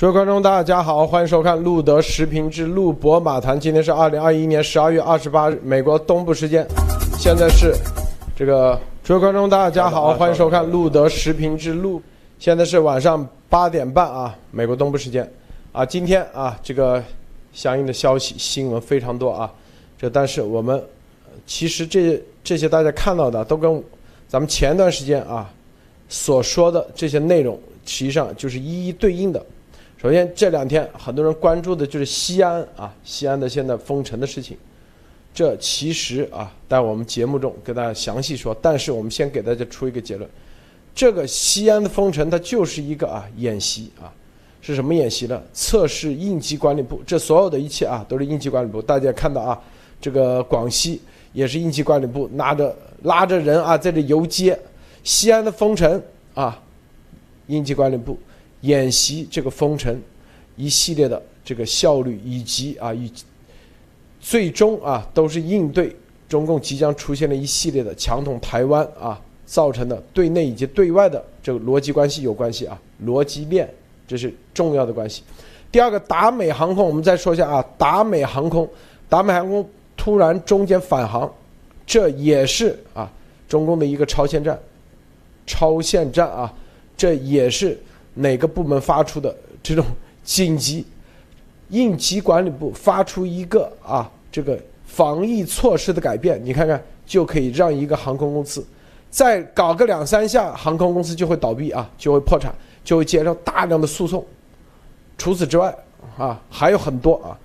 诸位观众，大家好，欢迎收看路德时评之路博马谈。今天是二零二一年十二月二十八日，美国东部时间，现在是这个。各位观众，大家好，欢迎收看路德时评之路。现在是晚上八点半啊，美国东部时间啊。今天啊，这个相应的消息新闻非常多啊。这但是我们其实这这些大家看到的都跟咱们前段时间啊所说的这些内容，实际上就是一一对应的。首先，这两天很多人关注的就是西安啊，西安的现在封城的事情。这其实啊，在我们节目中给大家详细说。但是我们先给大家出一个结论：这个西安的封城，它就是一个啊演习啊，是什么演习呢？测试应急管理部。这所有的一切啊，都是应急管理部。大家看到啊，这个广西也是应急管理部拿着拉着人啊，在这游街。西安的封城啊，应急管理部。演习这个封城一系列的这个效率，以及啊，以最终啊，都是应对中共即将出现的一系列的强统台湾啊造成的对内以及对外的这个逻辑关系有关系啊，逻辑链这是重要的关系。第二个，达美航空，我们再说一下啊，达美航空，达美航空突然中间返航，这也是啊，中共的一个超限战，超限战啊，这也是。哪个部门发出的这种紧急应急管理部发出一个啊这个防疫措施的改变，你看看就可以让一个航空公司再搞个两三下，航空公司就会倒闭啊，就会破产，就会接受大量的诉讼。除此之外啊还有很多啊，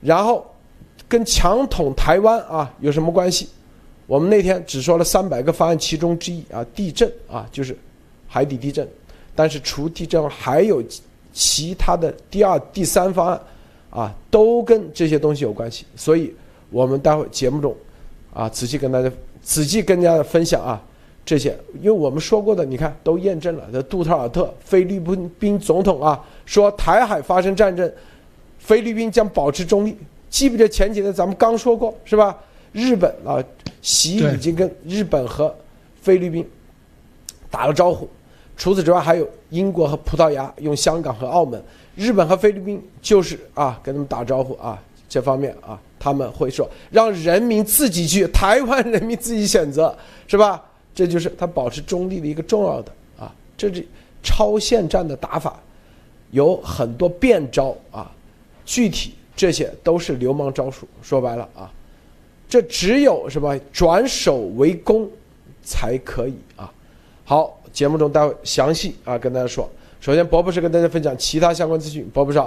然后跟强统台湾啊有什么关系？我们那天只说了三百个方案其中之一啊，地震啊就是海底地震。但是除地震还有其他的第二、第三方案，啊，都跟这些东西有关系。所以，我们待会节目中，啊，仔细跟大家仔细跟大家分享啊，这些，因为我们说过的，你看都验证了。这杜特尔特菲律宾总统啊，说台海发生战争，菲律宾将保持中立。记不记得前几天咱们刚说过是吧？日本啊，习已经跟日本和 菲律宾打了招呼。除此之外，还有英国和葡萄牙用香港和澳门，日本和菲律宾就是啊，跟他们打招呼啊，这方面啊，他们会说让人民自己去，台湾人民自己选择，是吧？这就是他保持中立的一个重要的啊，这是超限战的打法，有很多变招啊，具体这些都是流氓招数。说白了啊，这只有什么转守为攻才可以啊。好。节目中待会详细啊跟大家说。首先，博博士跟大家分享其他相关资讯。博博士。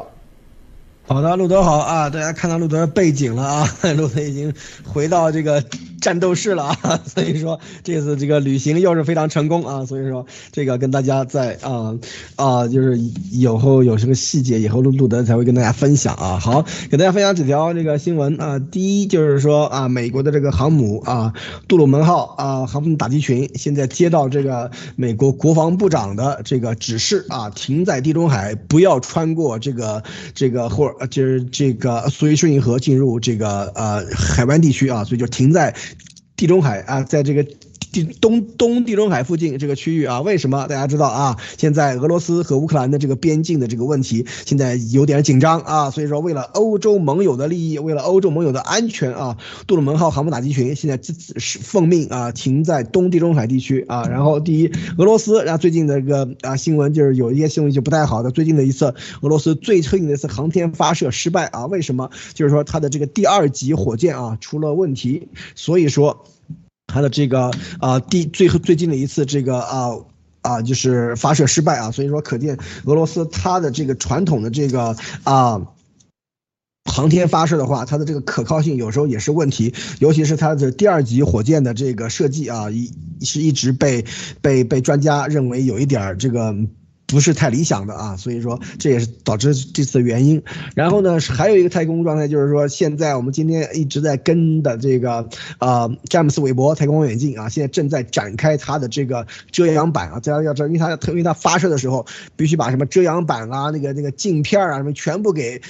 好的，路德好啊！大家看到路德的背景了啊，路德已经回到这个战斗室了啊，所以说这次这个旅行又是非常成功啊，所以说这个跟大家在啊啊，就是以后有什么细节，以后路路德才会跟大家分享啊。好，给大家分享几条这个新闻啊。第一就是说啊，美国的这个航母啊，杜鲁门号啊，航母打击群现在接到这个美国国防部长的这个指示啊，停在地中海，不要穿过这个这个或。呃，就是这个所以顺运河进入这个呃海湾地区啊，所以就停在地中海啊，在这个。东东地中海附近这个区域啊，为什么大家知道啊？现在俄罗斯和乌克兰的这个边境的这个问题，现在有点紧张啊。所以说，为了欧洲盟友的利益，为了欧洲盟友的安全啊，杜鲁门号航母打击群现在是奉命啊停在东地中海地区啊。然后，第一，俄罗斯，然后最近的这个啊新闻就是有一些新闻就不太好的。最近的一次俄罗斯最近的一次航天发射失败啊，为什么？就是说它的这个第二级火箭啊出了问题，所以说。它的这个啊，第最后最近的一次这个啊啊，就是发射失败啊，所以说可见俄罗斯它的这个传统的这个啊航天发射的话，它的这个可靠性有时候也是问题，尤其是它的第二级火箭的这个设计啊，一是一直被被被专家认为有一点儿这个。不是太理想的啊，所以说这也是导致这次的原因。然后呢，还有一个太空状态，就是说现在我们今天一直在跟的这个呃詹姆斯韦伯太空望远镜啊，现在正在展开它的这个遮阳板啊，大家要知道，因为它因为它发射的时候必须把什么遮阳板啊、那个那个镜片啊什么全部给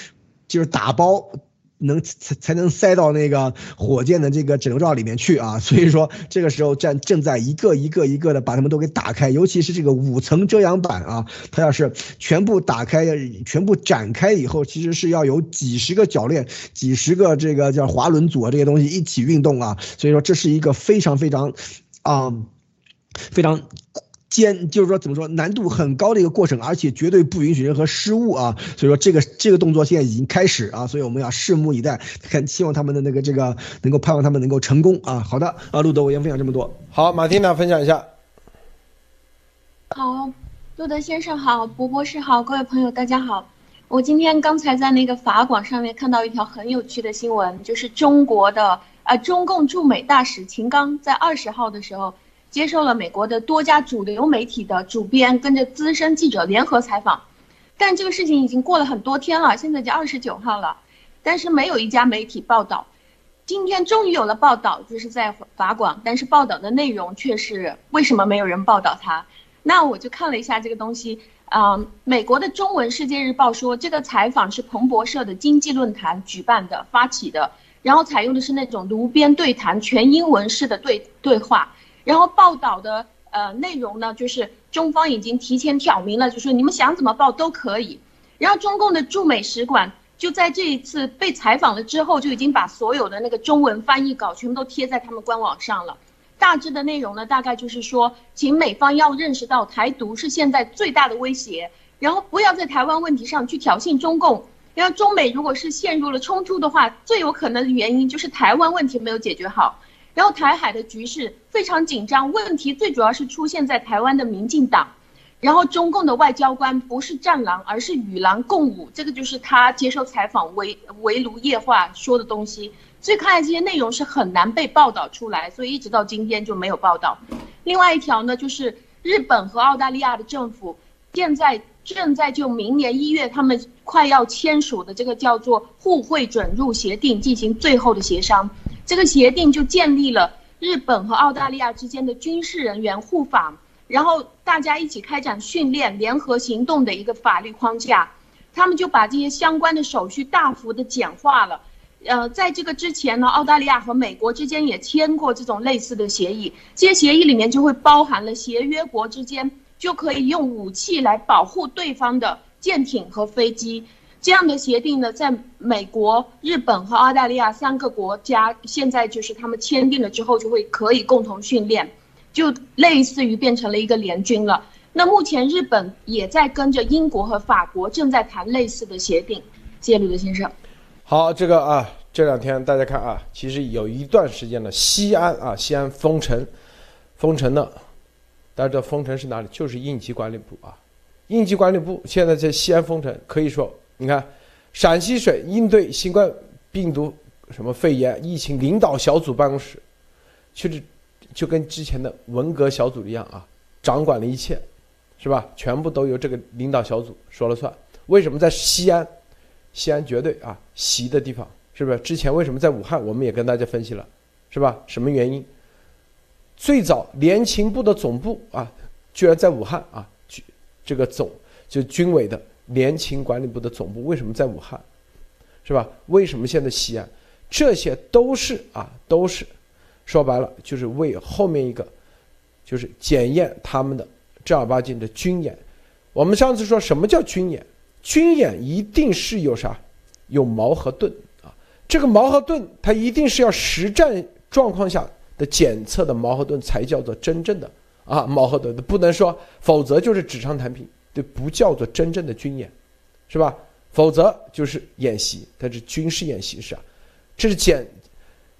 就是打包。能才才能塞到那个火箭的这个整流罩里面去啊，所以说这个时候正正在一个一个一个的把它们都给打开，尤其是这个五层遮阳板啊，它要是全部打开、全部展开以后，其实是要有几十个铰链、几十个这个叫滑轮组啊这些东西一起运动啊，所以说这是一个非常非常啊非常。艰就是说怎么说难度很高的一个过程，而且绝对不允许任何失误啊！所以说这个这个动作现在已经开始啊，所以我们要拭目以待，看希望他们的那个这个能够盼望他们能够成功啊！好的啊，路德我先分享这么多。好，马蒂娜分享一下。好，路德先生好，博博士好，各位朋友大家好。我今天刚才在那个法广上面看到一条很有趣的新闻，就是中国的呃中共驻美大使秦刚在二十号的时候。接受了美国的多家主流媒体的主编跟着资深记者联合采访，但这个事情已经过了很多天了，现在已经二十九号了，但是没有一家媒体报道。今天终于有了报道，就是在法广，但是报道的内容却是为什么没有人报道它？那我就看了一下这个东西，嗯，美国的中文世界日报说这个采访是彭博社的经济论坛举办的发起的，然后采用的是那种炉边对谈全英文式的对对话。然后报道的呃内容呢，就是中方已经提前挑明了，就说你们想怎么报都可以。然后中共的驻美使馆就在这一次被采访了之后，就已经把所有的那个中文翻译稿全部都贴在他们官网上了。大致的内容呢，大概就是说，请美方要认识到台独是现在最大的威胁，然后不要在台湾问题上去挑衅中共。然后中美如果是陷入了冲突的话，最有可能的原因就是台湾问题没有解决好。然后台海的局势非常紧张，问题最主要是出现在台湾的民进党，然后中共的外交官不是战狼，而是与狼共舞，这个就是他接受采访围围炉夜话说的东西。所以看来这些内容是很难被报道出来，所以一直到今天就没有报道。另外一条呢，就是日本和澳大利亚的政府现在正在就明年一月他们快要签署的这个叫做互惠准入协定进行最后的协商。这个协定就建立了日本和澳大利亚之间的军事人员互访，然后大家一起开展训练、联合行动的一个法律框架。他们就把这些相关的手续大幅的简化了。呃，在这个之前呢，澳大利亚和美国之间也签过这种类似的协议，这些协议里面就会包含了协约国之间就可以用武器来保护对方的舰艇和飞机。这样的协定呢，在美国、日本和澳大利亚三个国家，现在就是他们签订了之后，就会可以共同训练，就类似于变成了一个联军了。那目前日本也在跟着英国和法国正在谈类似的协定。谢谢鲁德先生。好，这个啊，这两天大家看啊，其实有一段时间呢，西安啊，西安封城，封城的，大家知道封城是哪里？就是应急管理部啊，应急管理部现在在西安封城，可以说。你看，陕西省应对新冠病毒什么肺炎疫情领导小组办公室，其实就跟之前的文革小组一样啊，掌管了一切，是吧？全部都由这个领导小组说了算。为什么在西安？西安绝对啊，习的地方，是不是？之前为什么在武汉？我们也跟大家分析了，是吧？什么原因？最早联勤部的总部啊，居然在武汉啊，这个总就军委的。联勤管理部的总部为什么在武汉，是吧？为什么现在西安？这些都是啊，都是说白了就是为后面一个，就是检验他们的正儿八经的军演。我们上次说什么叫军演？军演一定是有啥？有矛和盾啊！这个矛和盾，它一定是要实战状况下的检测的矛和盾才叫做真正的啊矛和盾，不能说，否则就是纸上谈兵。这不叫做真正的军演，是吧？否则就是演习，它是军事演习是啊。这是简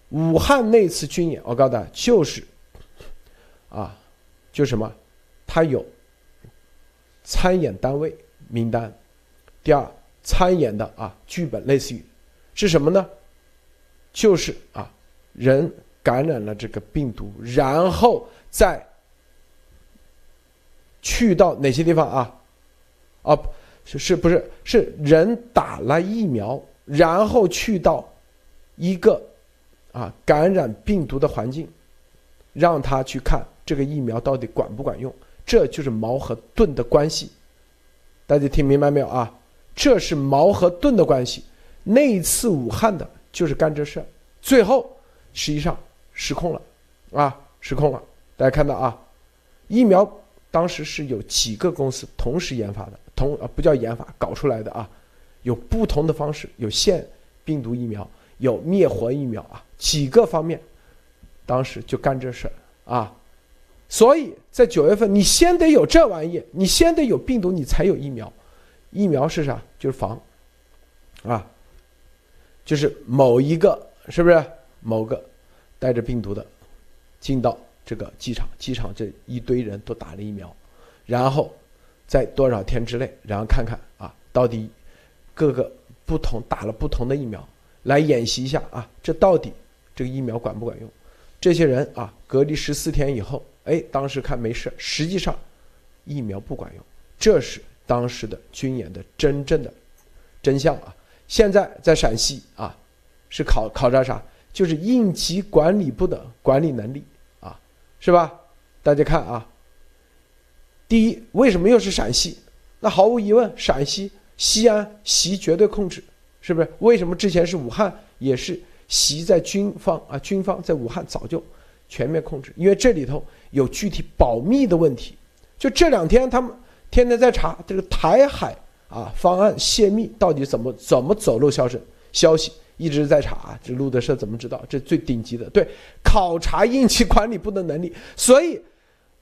武汉那次军演，我告诉大家就是啊，就什么，它有参演单位名单，第二参演的啊剧本类似于是什么呢？就是啊人感染了这个病毒，然后再去到哪些地方啊？啊，是是不是是人打了疫苗，然后去到一个啊感染病毒的环境，让他去看这个疫苗到底管不管用？这就是矛和盾的关系。大家听明白没有啊？这是矛和盾的关系。那一次武汉的就是干这事儿，最后实际上失控了，啊，失控了。大家看到啊，疫苗当时是有几个公司同时研发的，同啊不叫研发，搞出来的啊，有不同的方式，有腺病毒疫苗，有灭活疫苗啊，几个方面，当时就干这事儿啊。所以在九月份，你先得有这玩意，你先得有病毒，你才有疫苗。疫苗是啥？就是防，啊，就是某一个是不是某个带着病毒的进到这个机场，机场这一堆人都打了疫苗，然后在多少天之内，然后看看啊，到底各个不同打了不同的疫苗，来演习一下啊，这到底这个疫苗管不管用？这些人啊，隔离十四天以后。哎，当时看没事，实际上疫苗不管用，这是当时的军演的真正的真相啊！现在在陕西啊，是考考察啥？就是应急管理部的管理能力啊，是吧？大家看啊，第一，为什么又是陕西？那毫无疑问，陕西西安习绝对控制，是不是？为什么之前是武汉，也是习在军方啊？军方在武汉早就全面控制，因为这里头。有具体保密的问题，就这两天他们天天在查这个台海啊方案泄密到底怎么怎么走漏消息，消息一直在查啊。这路德社怎么知道？这最顶级的对考察应急管理部的能力。所以，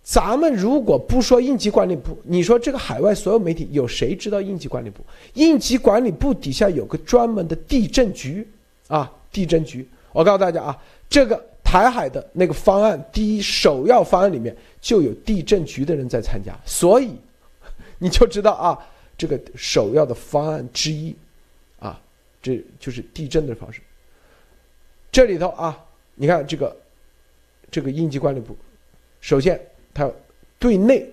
咱们如果不说应急管理部，你说这个海外所有媒体有谁知道应急管理部？应急管理部底下有个专门的地震局啊，地震局。我告诉大家啊，这个。台海的那个方案，第一首要方案里面就有地震局的人在参加，所以 你就知道啊，这个首要的方案之一，啊，这就是地震的方式。这里头啊，你看这个这个应急管理部，首先它对内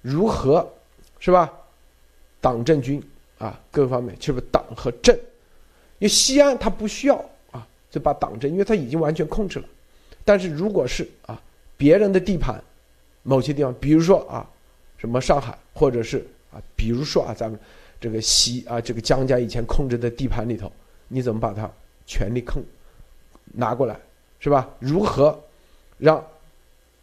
如何是吧？党政军啊，各方面就是党和政，因为西安它不需要啊，就把党政，因为它已经完全控制了。但是如果是啊，别人的地盘，某些地方，比如说啊，什么上海，或者是啊，比如说啊，咱们这个西啊，这个江家以前控制的地盘里头，你怎么把它权力控拿过来，是吧？如何让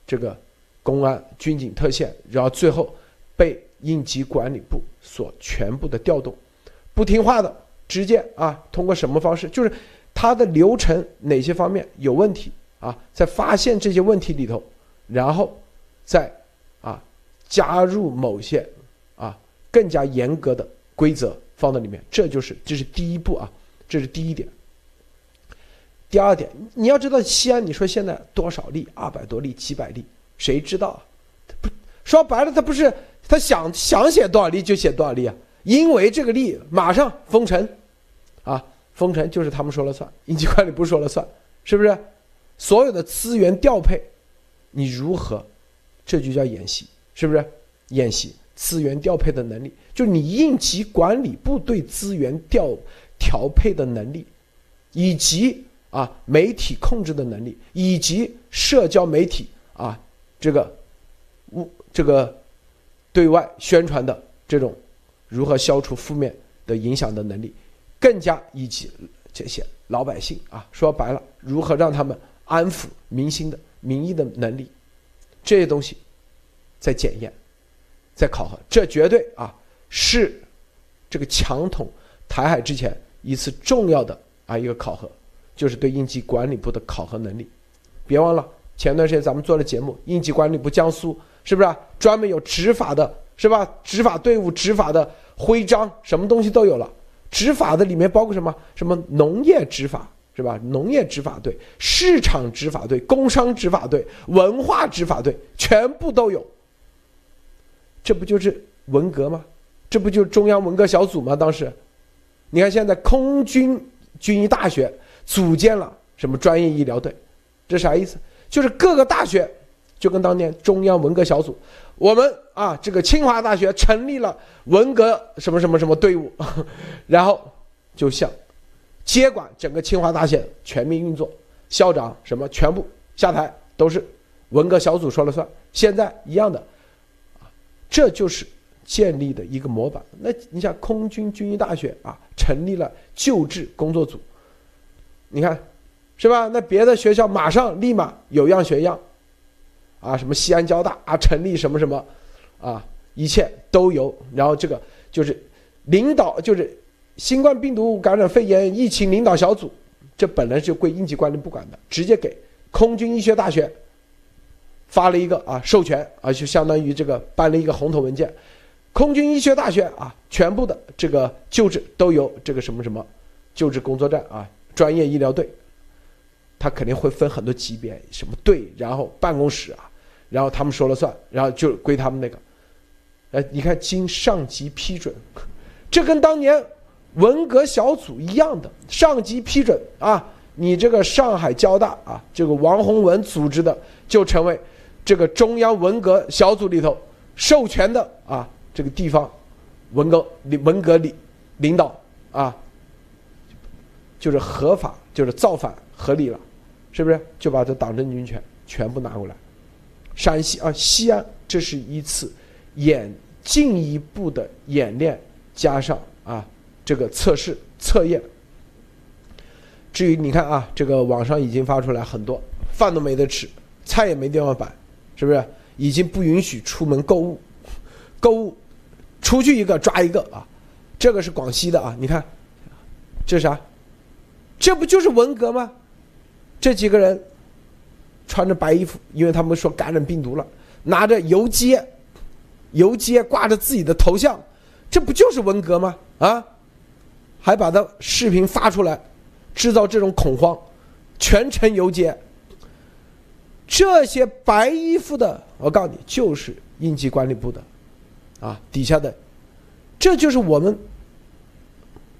这个公安、军警、特线，然后最后被应急管理部所全部的调动，不听话的，直接啊，通过什么方式？就是它的流程哪些方面有问题？啊，在发现这些问题里头，然后再啊加入某些啊更加严格的规则放到里面，这就是这是第一步啊，这是第一点。第二点，你要知道西安，你说现在多少例？二百多例、几百例，谁知道？不说白了，他不是他想想写多少例就写多少例啊，因为这个例马上封城，啊，封城就是他们说了算，应急管理部说了算，是不是？所有的资源调配，你如何？这就叫演习，是不是？演习资源调配的能力，就你应急管理部对资源调调配的能力，以及啊媒体控制的能力，以及社交媒体啊这个物这个对外宣传的这种如何消除负面的影响的能力，更加以及这些老百姓啊，说白了，如何让他们。安抚民心的民意的能力，这些东西在检验，在考核，这绝对啊是这个强统台海之前一次重要的啊一个考核，就是对应急管理部的考核能力。别忘了前段时间咱们做的节目，应急管理部江苏是不是专门有执法的，是吧？执法队伍、执法的徽章，什么东西都有了。执法的里面包括什么？什么农业执法？是吧？农业执法队、市场执法队、工商执法队、文化执法队，全部都有。这不就是文革吗？这不就是中央文革小组吗？当时，你看现在空军军医大学组建了什么专业医疗队？这啥意思？就是各个大学就跟当年中央文革小组，我们啊，这个清华大学成立了文革什么什么什么队伍，然后就像。接管整个清华大学全面运作，校长什么全部下台，都是文革小组说了算。现在一样的，啊，这就是建立的一个模板。那你像空军军医大学啊，成立了救治工作组，你看，是吧？那别的学校马上立马有样学样，啊，什么西安交大啊，成立什么什么，啊，一切都有。然后这个就是领导，就是新冠病毒感染肺炎疫情领导小组，这本来就归应急管理部管的，直接给空军医学大学。发了一个啊授权啊，就相当于这个颁了一个红头文件，空军医学大学啊，全部的这个救治都由这个什么什么救治工作站啊，专业医疗队，他肯定会分很多级别，什么队，然后办公室啊，然后他们说了算，然后就归他们那个，哎，你看经上级批准，这跟当年文革小组一样的，上级批准啊，你这个上海交大啊，这个王洪文组织的就成为。这个中央文革小组里头授权的啊，这个地方文革文革领领导啊，就是合法，就是造反合理了，是不是？就把这党政军权全部拿过来。陕西啊，西安，这是一次演进一步的演练，加上啊这个测试测验。至于你看啊，这个网上已经发出来很多，饭都没得吃，菜也没地方摆。是不是已经不允许出门购物？购物出去一个抓一个啊！这个是广西的啊，你看，这是啥？这不就是文革吗？这几个人穿着白衣服，因为他们说感染病毒了，拿着游街，游街挂着自己的头像，这不就是文革吗？啊，还把他视频发出来，制造这种恐慌，全程游街。这些白衣服的，我告诉你，就是应急管理部的，啊，底下的，这就是我们，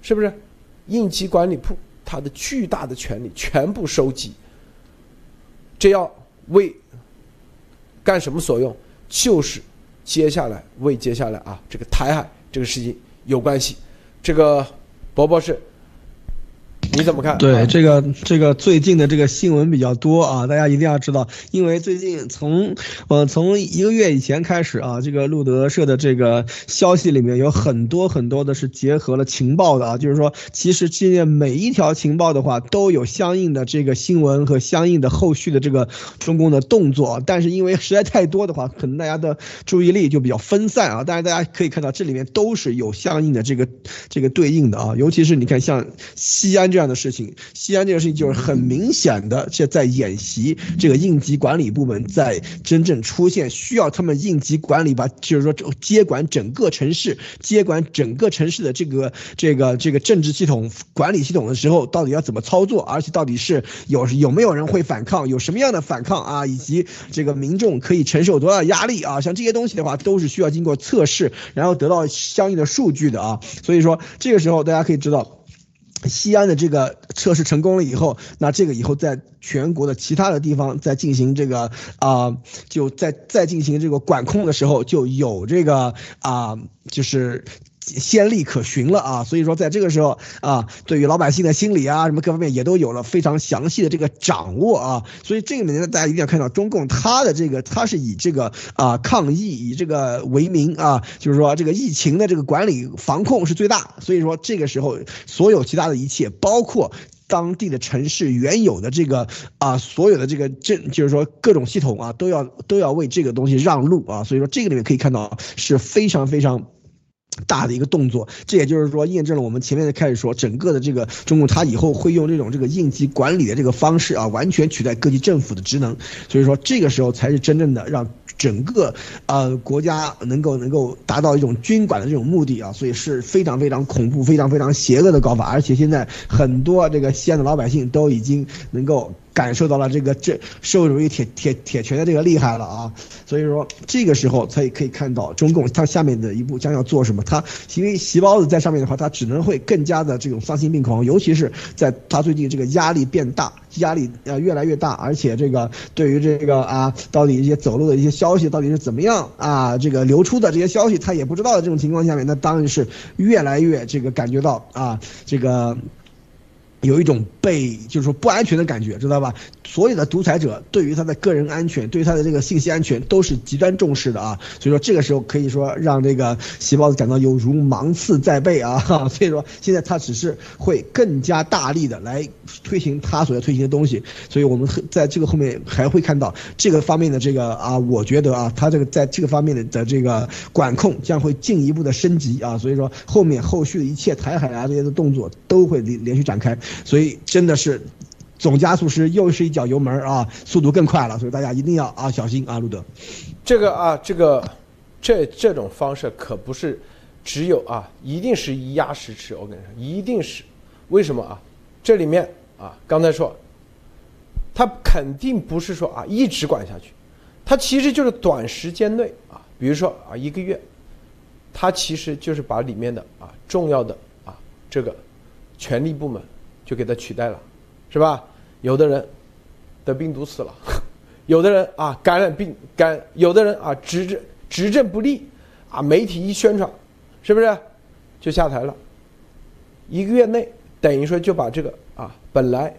是不是？应急管理部他的巨大的权力全部收集，这要为干什么所用？就是接下来为接下来啊，这个台海这个事情有关系。这个伯伯是。你怎么看？对这个这个最近的这个新闻比较多啊，大家一定要知道，因为最近从呃从一个月以前开始啊，这个路德社的这个消息里面有很多很多的是结合了情报的啊，就是说其实今年每一条情报的话都有相应的这个新闻和相应的后续的这个中共的动作，但是因为实在太多的话，可能大家的注意力就比较分散啊。但是大家可以看到这里面都是有相应的这个这个对应的啊，尤其是你看像西安这。这样的事情，西安这个事情就是很明显的，是在演习这个应急管理部门在真正出现需要他们应急管理吧，就是说接管整个城市、接管整个城市的这个这个这个政治系统、管理系统的时候，到底要怎么操作？而且到底是有有没有人会反抗，有什么样的反抗啊？以及这个民众可以承受多大压力啊？像这些东西的话，都是需要经过测试，然后得到相应的数据的啊。所以说，这个时候大家可以知道。西安的这个测试成功了以后，那这个以后在全国的其他的地方再进行这个啊，就再再进行这个管控的时候，就有这个啊，就是。先例可循了啊，所以说在这个时候啊，对于老百姓的心理啊，什么各方面也都有了非常详细的这个掌握啊，所以这里面大家一定要看到，中共他的这个他是以这个啊抗疫以这个为名啊，就是说这个疫情的这个管理防控是最大，所以说这个时候所有其他的一切，包括当地的城市原有的这个啊所有的这个政，就是说各种系统啊都要都要为这个东西让路啊，所以说这个里面可以看到是非常非常。大的一个动作，这也就是说验证了我们前面的开始说，整个的这个中共他以后会用这种这个应急管理的这个方式啊，完全取代各级政府的职能，所以说这个时候才是真正的让整个呃国家能够能够达到一种军管的这种目的啊，所以是非常非常恐怖、非常非常邪恶的搞法，而且现在很多这个西安的老百姓都已经能够。感受到了这个这社会主义铁铁铁拳的这个厉害了啊，所以说这个时候才可以看到中共它下面的一步将要做什么。它因为细胞子在上面的话，它只能会更加的这种丧心病狂，尤其是在它最近这个压力变大，压力呃越来越大，而且这个对于这个啊到底一些走路的一些消息到底是怎么样啊，这个流出的这些消息他也不知道的这种情况下面，那当然是越来越这个感觉到啊这个。有一种被就是说不安全的感觉，知道吧？所有的独裁者对于他的个人安全，对于他的这个信息安全都是极端重视的啊。所以说这个时候可以说让这个习包子感到有如芒刺在背啊。所以说现在他只是会更加大力的来推行他所要推行的东西。所以我们在这个后面还会看到这个方面的这个啊，我觉得啊，他这个在这个方面的的这个管控将会进一步的升级啊。所以说后面后续的一切台海啊这些的动作都会连连续展开。所以真的是，总加速师又是一脚油门啊，速度更快了。所以大家一定要啊小心啊，路德。这个啊，这个，这这种方式可不是只有啊，一定是一压十吃。我跟你说，一定是为什么啊？这里面啊，刚才说，他肯定不是说啊一直管下去，他其实就是短时间内啊，比如说啊一个月，他其实就是把里面的啊重要的啊这个权力部门。就给他取代了，是吧？有的人得病毒死了，有的人啊感染病感，有的人啊执政执政不力，啊媒体一宣传，是不是就下台了？一个月内等于说就把这个啊本来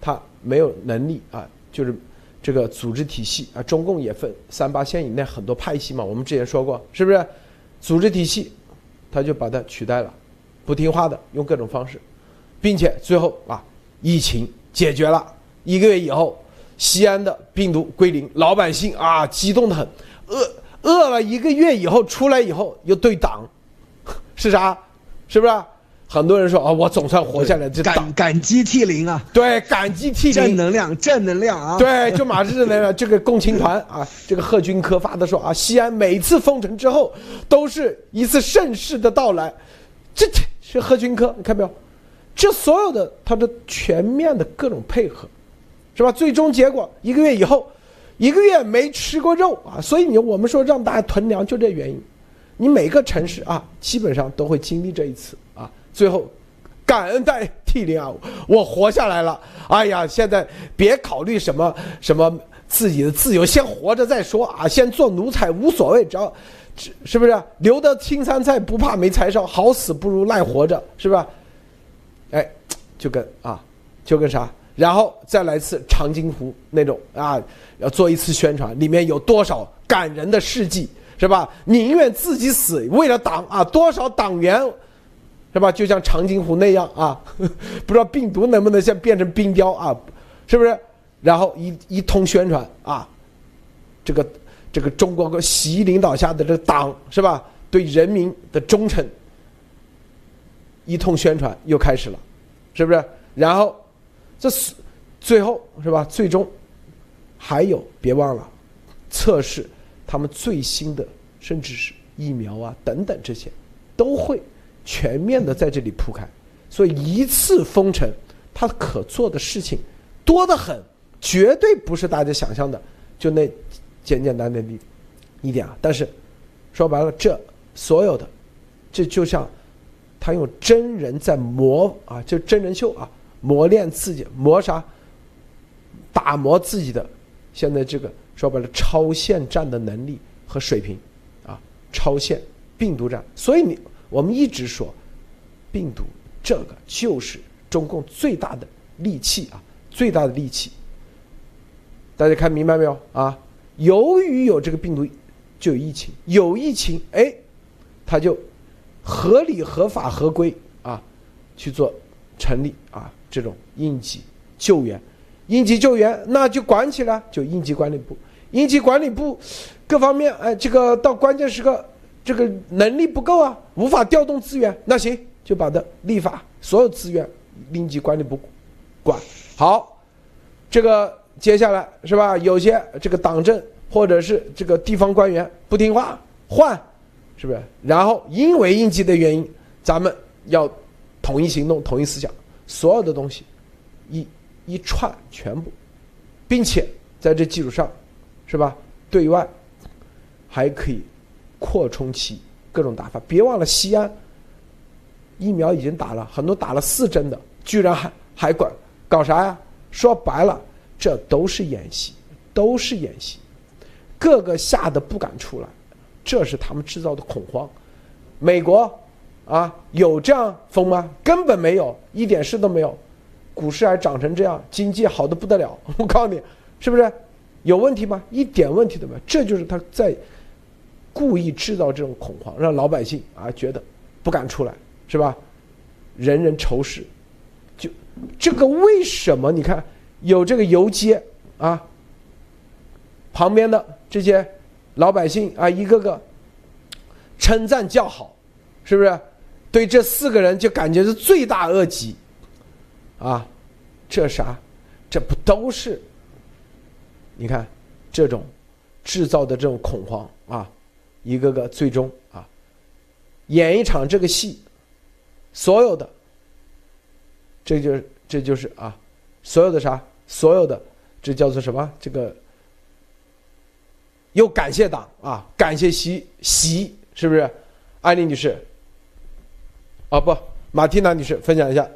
他没有能力啊，就是这个组织体系啊，中共也分三八线以内很多派系嘛，我们之前说过，是不是？组织体系他就把它取代了，不听话的用各种方式。并且最后啊，疫情解决了，一个月以后，西安的病毒归零，老百姓啊激动的很，饿饿了一个月以后出来以后又对党，是啥？是不是？很多人说啊，我总算活下来，这感感激涕零啊！对，感激涕零，正能量，正能量啊！对，就马正能量。这个共青团啊，这个贺军科发的说啊，西安每次封城之后都是一次盛世的到来，这这是贺军科，你看没有？这所有的他的全面的各种配合，是吧？最终结果一个月以后，一个月没吃过肉啊，所以你我们说让大家囤粮就这原因。你每个城市啊，基本上都会经历这一次啊。最后，感恩戴涕零啊，我活下来了。哎呀，现在别考虑什么什么自己的自由，先活着再说啊。先做奴才无所谓，只要是不是留得青山在，不怕没柴烧。好死不如赖活着，是吧？哎，就跟啊，就跟啥，然后再来一次长津湖那种啊，要做一次宣传，里面有多少感人的事迹，是吧？宁愿自己死，为了党啊，多少党员，是吧？就像长津湖那样啊，不知道病毒能不能像变成冰雕啊，是不是？然后一一通宣传啊，这个这个中国和习领导下的这个党是吧？对人民的忠诚。一通宣传又开始了，是不是？然后，这是最后是吧？最终还有别忘了测试他们最新的，甚至是疫苗啊等等这些，都会全面的在这里铺开。所以一次封城，它可做的事情多得很，绝对不是大家想象的就那简简单单的一点啊。但是说白了，这所有的这就像。他用真人在磨啊，就真人秀啊，磨练自己，磨啥？打磨自己的现在这个说白了超限战的能力和水平啊，超限病毒战。所以你我们一直说，病毒这个就是中共最大的利器啊，最大的利器。大家看明白没有啊？由于有这个病毒，就有疫情，有疫情，哎，他就。合理、合法、合规啊，去做成立啊这种应急救援，应急救援那就管起来，就应急管理部。应急管理部各方面哎，这个到关键时刻这个能力不够啊，无法调动资源，那行就把它立法，所有资源应急管理部管好。这个接下来是吧？有些这个党政或者是这个地方官员不听话，换。是不是？然后因为应急的原因，咱们要统一行动、统一思想，所有的东西一一串全部，并且在这基础上，是吧？对外还可以扩充其各种打法。别忘了，西安疫苗已经打了很多，打了四针的，居然还还管搞啥呀？说白了，这都是演习，都是演习，个个吓得不敢出来。这是他们制造的恐慌，美国啊有这样疯吗？根本没有，一点事都没有。股市还涨成这样，经济好的不得了。我告诉你，是不是有问题吗？一点问题都没有。这就是他在故意制造这种恐慌，让老百姓啊觉得不敢出来，是吧？人人仇视，就这个为什么？你看有这个游街啊，旁边的这些老百姓啊，一个个称赞叫好，是不是？对这四个人就感觉是罪大恶极，啊，这啥？这不都是？你看这种制造的这种恐慌啊，一个个最终啊，演一场这个戏，所有的，这就是这就是啊，所有的啥？所有的这叫做什么？这个又感谢党啊，感谢习习，是不是？安丽女士。啊不，马蒂娜女士分享一下。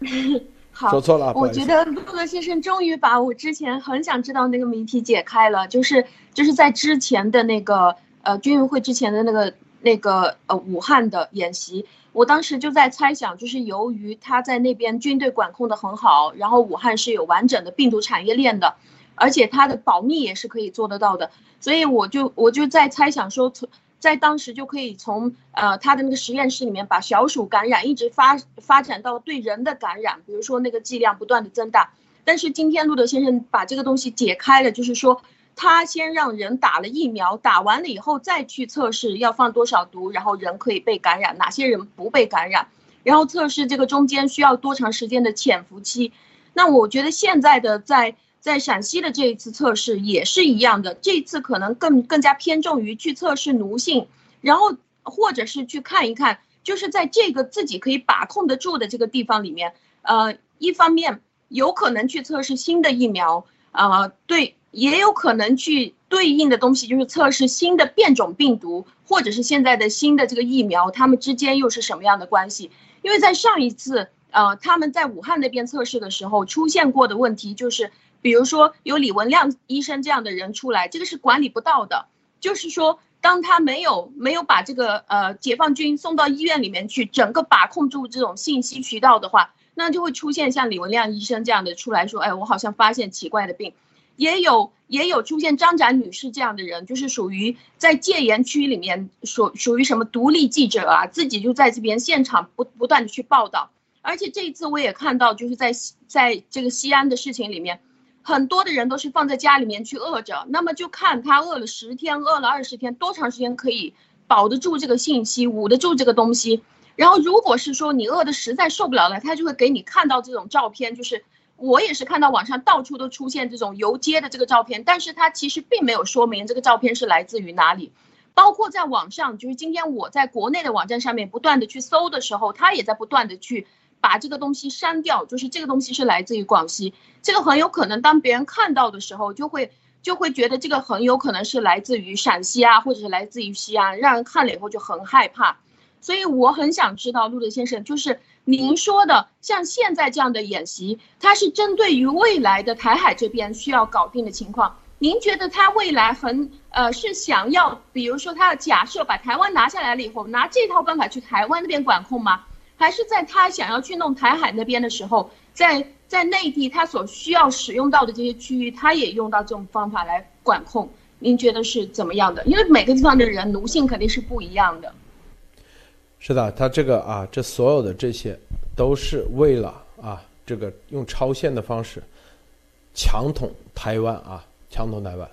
好，说错了，我觉得陆德先生终于把我之前很想知道那个谜题解开了，就是就是在之前的那个呃军运会之前的那个那个呃武汉的演习，我当时就在猜想，就是由于他在那边军队管控的很好，然后武汉是有完整的病毒产业链的，而且它的保密也是可以做得到的，所以我就我就在猜想说从。在当时就可以从呃他的那个实验室里面把小鼠感染一直发发展到对人的感染，比如说那个剂量不断的增大。但是今天路德先生把这个东西解开了，就是说他先让人打了疫苗，打完了以后再去测试要放多少毒，然后人可以被感染，哪些人不被感染，然后测试这个中间需要多长时间的潜伏期。那我觉得现在的在。在陕西的这一次测试也是一样的，这一次可能更更加偏重于去测试奴性，然后或者是去看一看，就是在这个自己可以把控得住的这个地方里面，呃，一方面有可能去测试新的疫苗，啊，对，也有可能去对应的东西就是测试新的变种病毒，或者是现在的新的这个疫苗，它们之间又是什么样的关系？因为在上一次，呃，他们在武汉那边测试的时候出现过的问题就是。比如说有李文亮医生这样的人出来，这个是管理不到的。就是说，当他没有没有把这个呃解放军送到医院里面去，整个把控住这种信息渠道的话，那就会出现像李文亮医生这样的出来说，哎，我好像发现奇怪的病，也有也有出现张展女士这样的人，就是属于在戒严区里面属属于什么独立记者啊，自己就在这边现场不不断的去报道。而且这一次我也看到，就是在在这个西安的事情里面。很多的人都是放在家里面去饿着，那么就看他饿了十天、饿了二十天，多长时间可以保得住这个信息、捂得住这个东西。然后，如果是说你饿的实在受不了了，他就会给你看到这种照片。就是我也是看到网上到处都出现这种游街的这个照片，但是他其实并没有说明这个照片是来自于哪里。包括在网上，就是今天我在国内的网站上面不断的去搜的时候，他也在不断的去。把这个东西删掉，就是这个东西是来自于广西，这个很有可能当别人看到的时候，就会就会觉得这个很有可能是来自于陕西啊，或者是来自于西安，让人看了以后就很害怕。所以我很想知道陆德先生，就是您说的像现在这样的演习，它是针对于未来的台海这边需要搞定的情况，您觉得他未来很呃是想要，比如说他要假设把台湾拿下来了以后，拿这套办法去台湾那边管控吗？还是在他想要去弄台海那边的时候，在在内地他所需要使用到的这些区域，他也用到这种方法来管控。您觉得是怎么样的？因为每个地方的人奴性肯定是不一样的。是的，他这个啊，这所有的这些都是为了啊，这个用超限的方式强统台湾啊，强统台湾。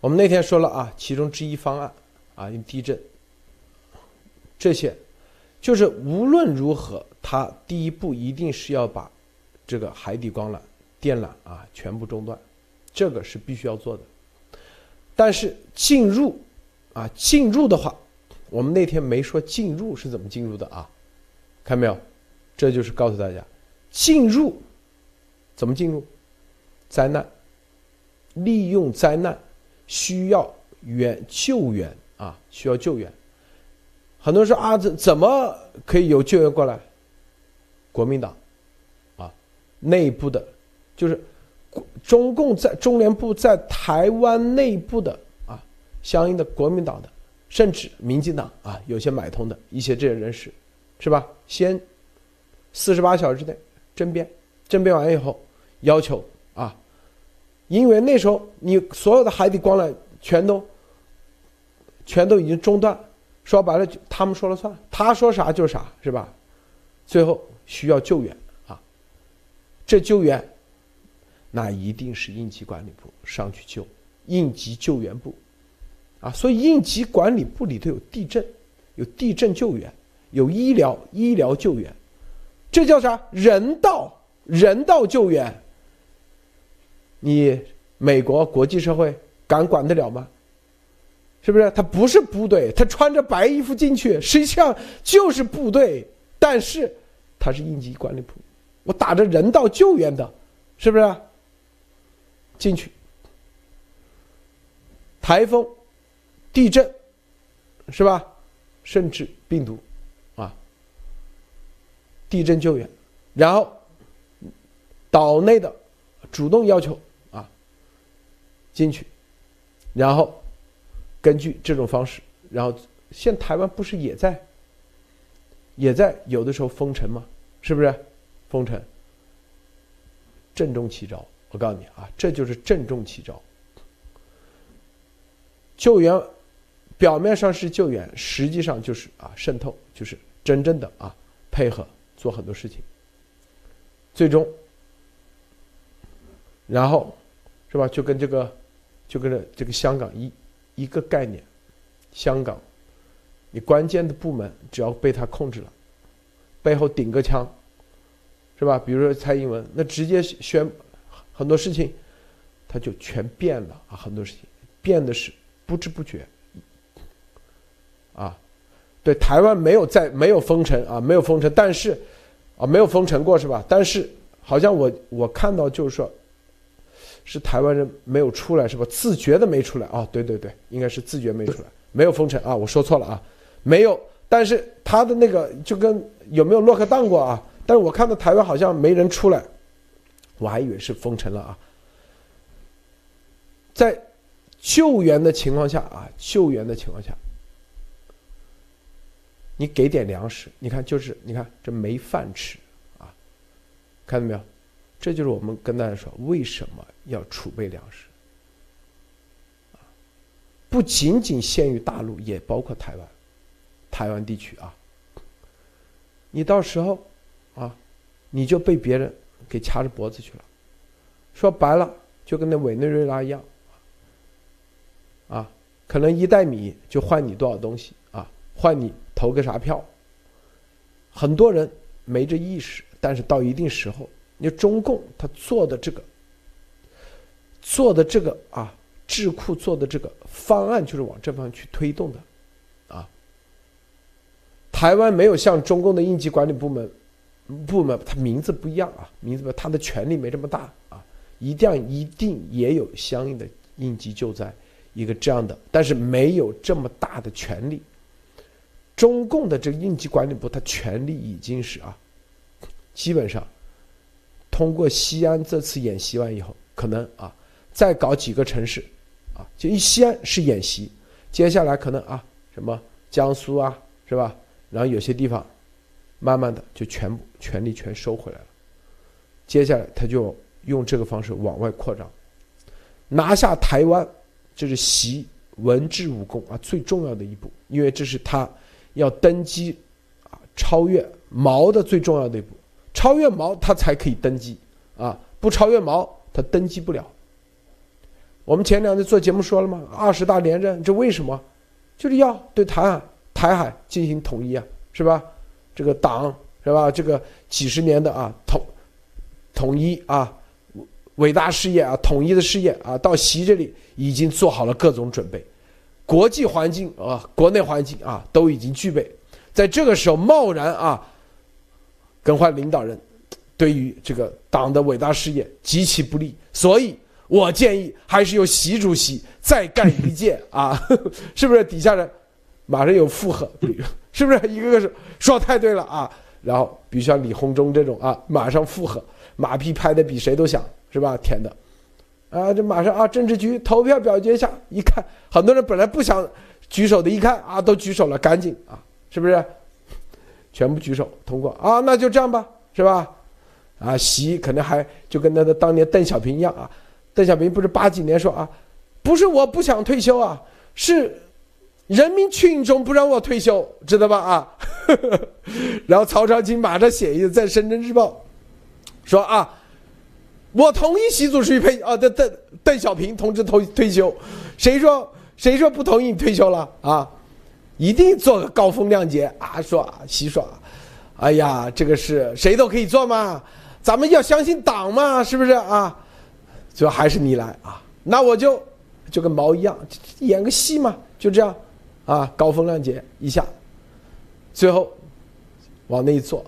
我们那天说了啊，其中之一方案啊，用地震。这些，就是无论如何，他第一步一定是要把这个海底光缆、电缆啊全部中断，这个是必须要做的。但是进入啊进入的话，我们那天没说进入是怎么进入的啊？看没有？这就是告诉大家，进入怎么进入？灾难，利用灾难需要援救援啊，需要救援。很多人说啊，怎怎么可以有救援过来？国民党，啊，内部的，就是中共在中联部在台湾内部的啊，相应的国民党的，甚至民进党啊，有些买通的一些这些人士，是吧？先四十八小时之内政变，政变完以后要求啊，因为那时候你所有的海底光缆全都全都已经中断，说白了他们说了算，他说啥就是啥，是吧？最后需要救援啊，这救援那一定是应急管理部上去救，应急救援部啊，所以应急管理部里头有地震，有地震救援，有医疗医疗救援。这叫啥？人道人道救援。你美国国际社会敢管得了吗？是不是？他不是部队，他穿着白衣服进去，实际上就是部队，但是他是应急管理部，我打着人道救援的，是不是？进去，台风、地震，是吧？甚至病毒。啊地震救援，然后岛内的主动要求啊进去，然后根据这种方式，然后现台湾不是也在也在有的时候封城吗？是不是封城？郑重其招，我告诉你啊，这就是郑重其招。救援表面上是救援，实际上就是啊渗透，就是真正的啊配合。做很多事情，最终，然后，是吧？就跟这个，就跟这这个香港一一个概念，香港，你关键的部门只要被他控制了，背后顶个枪，是吧？比如说蔡英文，那直接宣很多事情，他就全变了啊！很多事情变的是不知不觉，啊。对台湾没有在没有封城啊，没有封城，但是，啊没有封城过是吧？但是好像我我看到就是说，是台湾人没有出来是吧？自觉的没出来啊？对对对，应该是自觉没出来，没有封城啊？我说错了啊，没有。但是他的那个就跟有没有落克当过啊？但是我看到台湾好像没人出来，我还以为是封城了啊。在救援的情况下啊，救援的情况下。你给点粮食，你看就是你看这没饭吃，啊，看到没有？这就是我们跟大家说为什么要储备粮食，啊，不仅仅限于大陆，也包括台湾，台湾地区啊。你到时候，啊，你就被别人给掐着脖子去了。说白了，就跟那委内瑞拉一样，啊，可能一袋米就换你多少东西啊，换你。投个啥票？很多人没这意识，但是到一定时候，你中共他做的这个，做的这个啊，智库做的这个方案就是往这方去推动的，啊。台湾没有像中共的应急管理部门部门，它名字不一样啊，名字不，它的权力没这么大啊，一定一定也有相应的应急救灾一个这样的，但是没有这么大的权力。中共的这个应急管理部，他权力已经是啊，基本上通过西安这次演习完以后，可能啊再搞几个城市，啊，就一西安是演习，接下来可能啊什么江苏啊是吧？然后有些地方慢慢的就全部权力全收回来了，接下来他就用这个方式往外扩张，拿下台湾，这是习文治武功啊最重要的一步，因为这是他。要登基，啊，超越毛的最重要的一步，超越毛他才可以登基，啊，不超越毛他登基不了。我们前两天做节目说了吗？二十大连任，这为什么？就是要对台海台海进行统一啊，是吧？这个党是吧？这个几十年的啊统统一啊伟大事业啊统一的事业啊，到习这里已经做好了各种准备。国际环境啊，国内环境啊，都已经具备，在这个时候贸然啊更换领导人，对于这个党的伟大事业极其不利。所以我建议还是由习主席再干一届啊，是不是？底下人马上有附和，是不是？一个个是说太对了啊。然后比如像李鸿忠这种啊，马上附和，马屁拍的比谁都响，是吧？甜的。啊，这马上啊，政治局投票表决一下，一看，很多人本来不想举手的，一看啊，都举手了，赶紧啊，是不是？全部举手通过啊，那就这样吧，是吧？啊，习可能还就跟那个当年邓小平一样啊，邓小平不是八几年说啊，不是我不想退休啊，是人民群众不让我退休，知道吧？啊，然后曹长青马上写一个在《深圳日报》说啊，我同意习主席退啊，邓邓邓小平同志退退休，谁说谁说不同意你退休了啊？一定做个高风亮节啊！说习说，哎呀，这个是谁都可以做嘛。咱们要相信党嘛，是不是啊？最后还是你来啊？那我就就跟毛一样，演个戏嘛，就这样啊，高风亮节一下，最后往那一坐。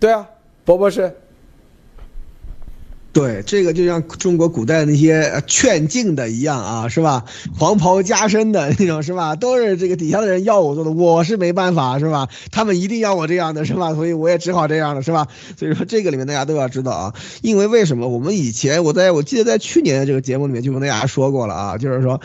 对啊，博博士。对，这个就像中国古代那些劝进的一样啊，是吧？黄袍加身的那种，是吧？都是这个底下的人要我做的，我是没办法，是吧？他们一定要我这样的，是吧？所以我也只好这样了，是吧？所以说这个里面大家都要知道啊，因为为什么？我们以前我在我记得在去年的这个节目里面就跟大家说过了啊，就是说。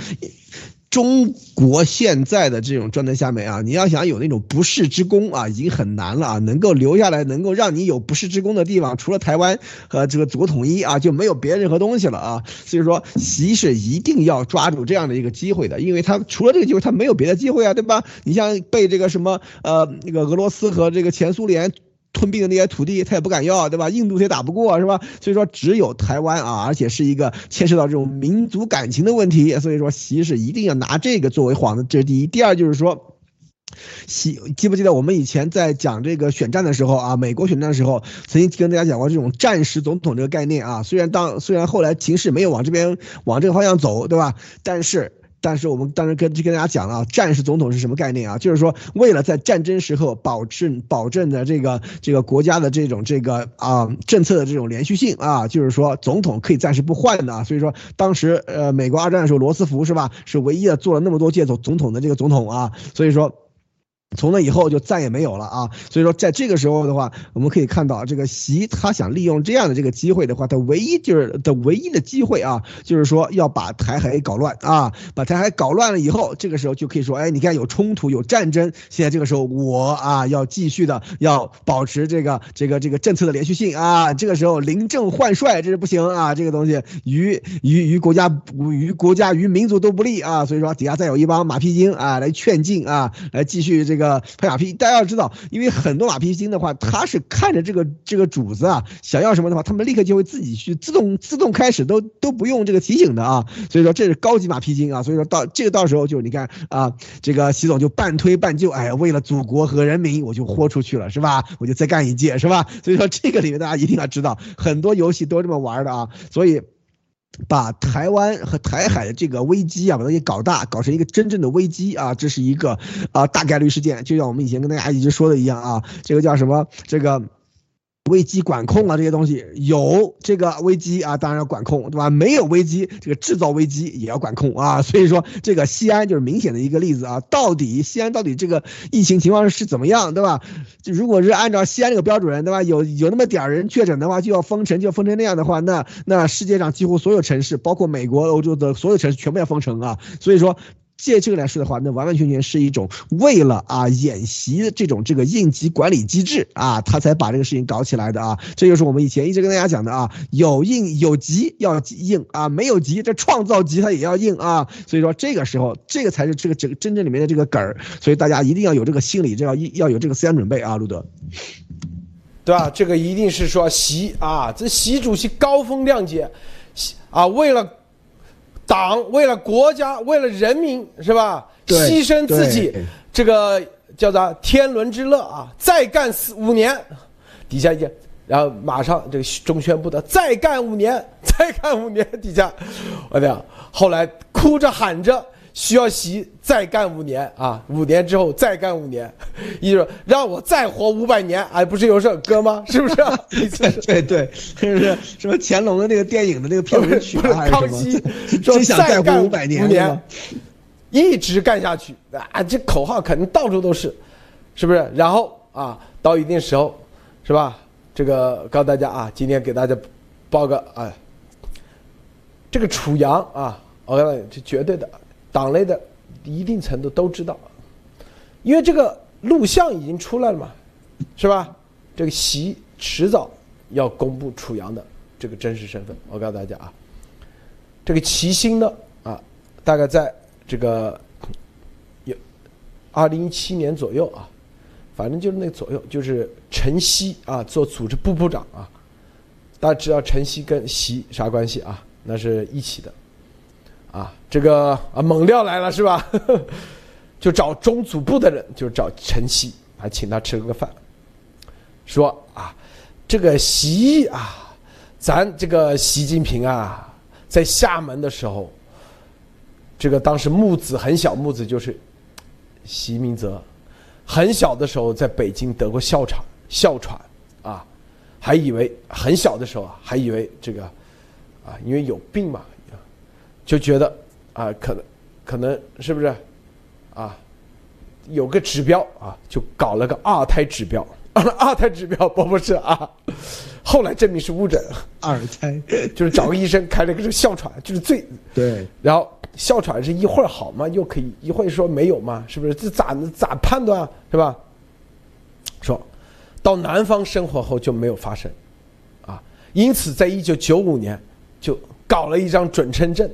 中国现在的这种状态下面啊，你要想有那种不世之功啊，已经很难了啊。能够留下来，能够让你有不世之功的地方，除了台湾和这个祖国统一啊，就没有别的任何东西了啊。所以说，习是一定要抓住这样的一个机会的，因为他除了这个机会，他没有别的机会啊，对吧？你像被这个什么呃那个俄罗斯和这个前苏联。吞并的那些土地，他也不敢要，对吧？印度他也打不过，是吧？所以说，只有台湾啊，而且是一个牵涉到这种民族感情的问题，所以说，习是一定要拿这个作为幌子，这是第一。第二就是说，习记不记得我们以前在讲这个选战的时候啊，美国选战的时候，曾经跟大家讲过这种战时总统这个概念啊。虽然当虽然后来情势没有往这边往这个方向走，对吧？但是。但是我们当时跟就跟大家讲了，战时总统是什么概念啊？就是说，为了在战争时候保证保证的这个这个国家的这种这个啊政策的这种连续性啊，就是说总统可以暂时不换的。所以说，当时呃美国二战的时候，罗斯福是吧，是唯一的做了那么多届总总统的这个总统啊。所以说。从那以后就再也没有了啊，所以说在这个时候的话，我们可以看到这个习他想利用这样的这个机会的话，他唯一就是的唯一的机会啊，就是说要把台海搞乱啊，把台海搞乱了以后，这个时候就可以说，哎，你看有冲突有战争，现在这个时候我啊要继续的要保持这个这个这个政策的连续性啊，这个时候临阵换帅这是不行啊，这个东西于于于国家于国家于民族都不利啊，所以说底下再有一帮马屁精啊来劝进啊，来继续这。这个拍马屁，大家要知道，因为很多马屁精的话，他是看着这个这个主子啊，想要什么的话，他们立刻就会自己去自动自动开始，都都不用这个提醒的啊。所以说这是高级马屁精啊。所以说到这个到时候就你看啊，这个习总就半推半就，哎，为了祖国和人民，我就豁出去了，是吧？我就再干一届，是吧？所以说这个里面大家一定要知道，很多游戏都这么玩的啊。所以。把台湾和台海的这个危机啊，把它给搞大，搞成一个真正的危机啊，这是一个啊大概率事件，就像我们以前跟大家一直说的一样啊，这个叫什么？这个。危机管控啊，这些东西有这个危机啊，当然要管控，对吧？没有危机，这个制造危机也要管控啊。所以说，这个西安就是明显的一个例子啊。到底西安到底这个疫情情况是怎么样，对吧？就如果是按照西安这个标准，对吧？有有那么点人确诊的话，就要封城，就要封成那样的话，那那世界上几乎所有城市，包括美国、欧洲的所有城市，全部要封城啊。所以说。借这个来说的话，那完完全全是一种为了啊演习的这种这个应急管理机制啊，他才把这个事情搞起来的啊。这就是我们以前一直跟大家讲的啊，有应有急要应啊，没有急这创造急他也要应啊。所以说这个时候，这个才是这个这个真正里面的这个梗儿。所以大家一定要有这个心理，这要要有这个思想准备啊，路德，对吧？这个一定是说习啊，这习主席高风亮节，啊为了。党为了国家，为了人民，是吧？牺牲自己，这个叫做天伦之乐啊！再干四五年，底下一，然后马上这个中宣部的再干五年，再干五年，底下，我讲，后来哭着喊着。需要习再干五年啊！五年之后再干五年，意思让我再活五百年。哎，不是有首歌吗？是不是？对对，是不是什么乾隆的那个电影的那个片尾曲 康熙说再干五百年，一直干下去啊！这口号肯定到处都是，是不是？然后啊，到一定时候，是吧？这个告诉大家啊，今天给大家报个啊，这个楚阳啊，我告诉你，这绝对的。党内的一定程度都知道，因为这个录像已经出来了嘛，是吧？这个习迟早要公布楚阳的这个真实身份。我告诉大家啊，这个齐心呢啊，大概在这个有二零一七年左右啊，反正就是那左右，就是陈曦啊做组织部部长啊。大家知道陈曦跟习啥关系啊？那是一起的。啊，这个啊猛料来了是吧？就找中组部的人，就找陈曦，还请他吃了个饭，说啊，这个习啊，咱这个习近平啊，在厦门的时候，这个当时木子很小，木子就是习明泽，很小的时候在北京得过哮喘，哮喘啊，还以为很小的时候啊，还以为这个啊，因为有病嘛。就觉得啊，可能可能是不是啊？有个指标啊，就搞了个二胎指标，二胎指标不不是啊？后来证明是误诊，二胎 就是找个医生开了个是哮喘，就是最对。然后哮喘是一会儿好嘛？又可以一会儿说没有嘛？是不是？这咋咋判断是吧？说到南方生活后就没有发生啊，因此在一九九五年就搞了一张准称证。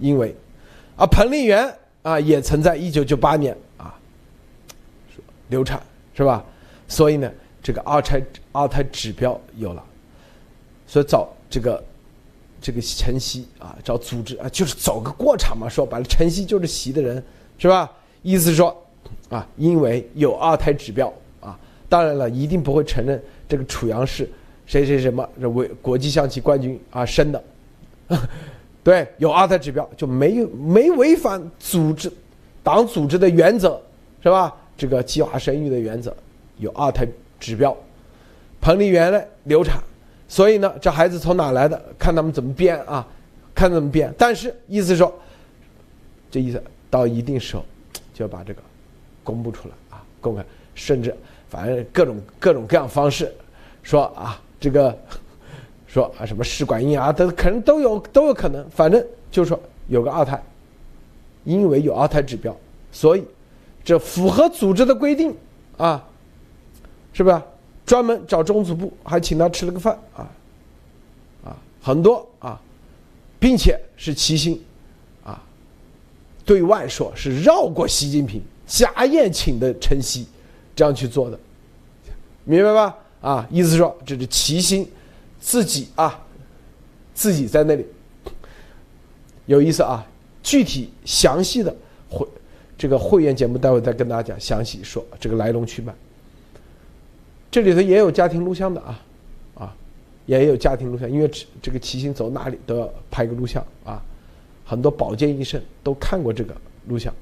因为，啊，彭丽媛啊也曾在一九九八年啊流产，是吧？所以呢，这个二胎二胎指标有了，所以找这个这个晨曦啊，找组织啊，就是走个过场嘛。说白了，晨曦就是习的人，是吧？意思是说，啊，因为有二胎指标啊，当然了，一定不会承认这个楚阳是谁谁什么为国际象棋冠军啊生的。对，有二胎指标就没有没违反组织党组织的原则，是吧？这个计划生育的原则有二胎指标。彭丽媛呢流产，所以呢，这孩子从哪来的？看他们怎么编啊，看怎么编。但是意思说，这意思到一定时候就要把这个公布出来啊，公开，甚至反正各种各种各样方式说啊，这个。说啊，什么试管婴儿都可能都有都有可能，反正就是说有个二胎，因为有二胎指标，所以这符合组织的规定啊，是吧？专门找中组部，还请他吃了个饭啊，啊，很多啊，并且是齐心啊，对外说是绕过习近平家宴请的晨曦这样去做的，明白吧？啊，意思说这是齐心。自己啊，自己在那里有意思啊。具体详细的会这个会员节目，待会再跟大家讲详细说这个来龙去脉。这里头也有家庭录像的啊，啊，也有家庭录像，因为这个骑行走哪里都要拍个录像啊。很多保健医生都看过这个录像。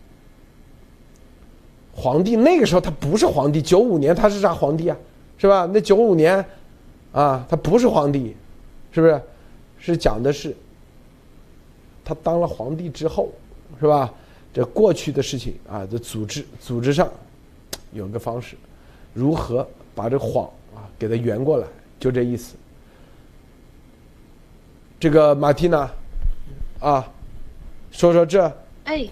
皇帝那个时候他不是皇帝，九五年他是啥皇帝啊？是吧？那九五年。啊，他不是皇帝，是不是？是讲的是他当了皇帝之后，是吧？这过去的事情啊，这组织组织上有个方式，如何把这谎啊给他圆过来，就这意思。这个马蒂娜啊，说说这。哎，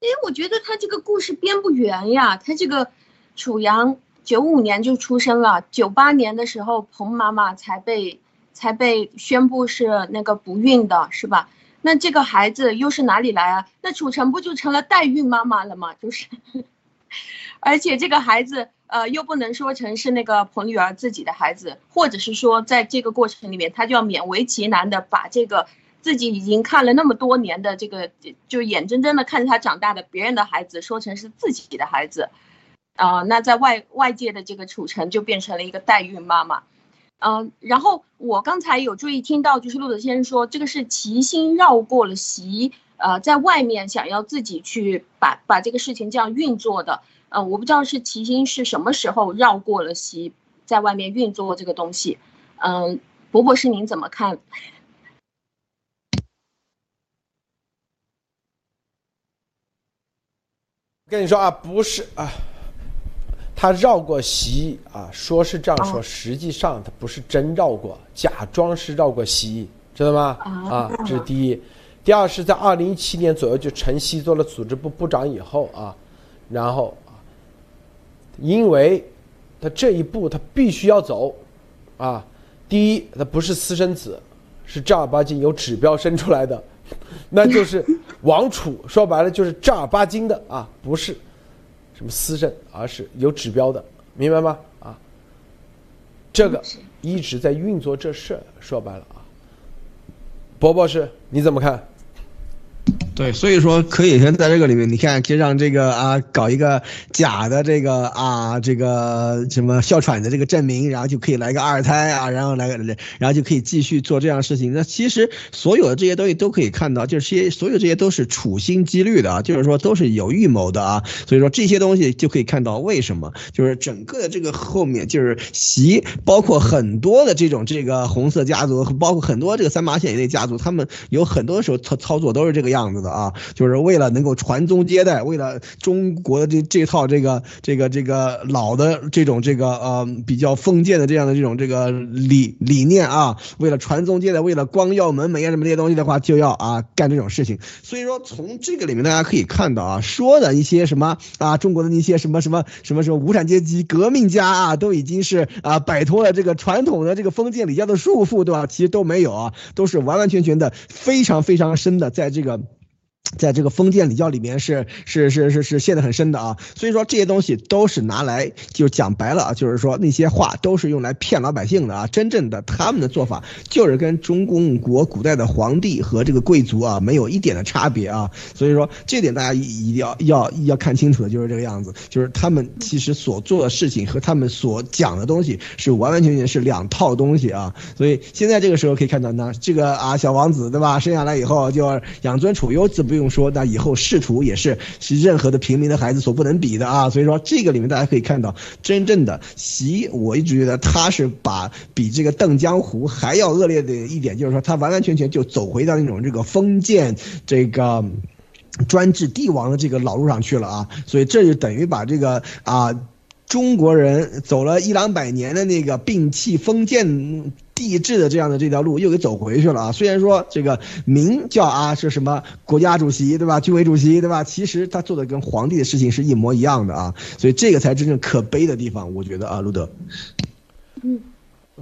哎，我觉得他这个故事编不圆呀，他这个楚阳。九五年就出生了，九八年的时候，彭妈妈才被才被宣布是那个不孕的，是吧？那这个孩子又是哪里来啊？那楚成不就成了代孕妈妈了吗？就是，而且这个孩子，呃，又不能说成是那个彭丽媛自己的孩子，或者是说，在这个过程里面，他就要勉为其难的把这个自己已经看了那么多年的这个，就眼睁睁的看着他长大的别人的孩子，说成是自己的孩子。啊，那在外外界的这个楚成就变成了一个代孕妈妈，嗯，然后我刚才有注意听到，就是陆德先生说这个是齐心绕过了席，呃，在外面想要自己去把把这个事情这样运作的，嗯，我不知道是齐心是什么时候绕过了席，在外面运作这个东西，嗯，博博士您怎么看？跟你说啊，不是啊。他绕过习啊，说是这样说，实际上他不是真绕过，假装是绕过习，知道吗？啊，这是第一。第二是在二零一七年左右，就陈曦做了组织部部长以后啊，然后啊，因为他这一步他必须要走，啊，第一，他不是私生子，是正儿八经有指标生出来的，那就是王储，说白了就是正儿八经的啊，不是什么思政，而是有指标的，明白吗？啊，这个一直在运作这事，说白了啊，博博士你怎么看？对，所以说可以先在这个里面，你看，可以让这个啊搞一个假的这个啊这个什么哮喘的这个证明，然后就可以来个二胎啊，然后来个，然后就可以继续做这样事情。那其实所有的这些东西都可以看到，就是些所有这些都是处心积虑的啊，就是说都是有预谋的啊。所以说这些东西就可以看到为什么，就是整个的这个后面就是习，包括很多的这种这个红色家族，包括很多这个三八线以内家族，他们有很多时候操操作都是这个样子。的啊，就是为了能够传宗接代，为了中国的这这套这个这个这个老的这种这个呃比较封建的这样的这种这个理理念啊，为了传宗接代，为了光耀门楣啊什么这些东西的话，就要啊干这种事情。所以说从这个里面大家可以看到啊，说的一些什么啊，中国的那些什么什么什么什么无产阶级革命家啊，都已经是啊摆脱了这个传统的这个封建礼教的束缚，对吧？其实都没有啊，都是完完全全的非常非常深的在这个。在这个封建礼教里面是是是是是陷得很深的啊，所以说这些东西都是拿来就讲白了啊，就是说那些话都是用来骗老百姓的啊，真正的他们的做法就是跟中共国古代的皇帝和这个贵族啊没有一点的差别啊，所以说这点大家一定要要要看清楚的就是这个样子，就是他们其实所做的事情和他们所讲的东西是完完全全是两套东西啊，所以现在这个时候可以看到呢，这个啊小王子对吧，生下来以后就养尊处优怎么。不用说，那以后仕途也是是任何的平民的孩子所不能比的啊！所以说这个里面大家可以看到，真正的习，我一直觉得他是把比这个邓江湖还要恶劣的一点，就是说他完完全全就走回到那种这个封建这个专制帝王的这个老路上去了啊！所以这就等于把这个啊中国人走了一两百年的那个摒弃封建。帝制的这样的这条路又给走回去了啊！虽然说这个名叫啊是什么国家主席对吧？军委主席对吧？其实他做的跟皇帝的事情是一模一样的啊！所以这个才真正可悲的地方，我觉得啊，路德。嗯，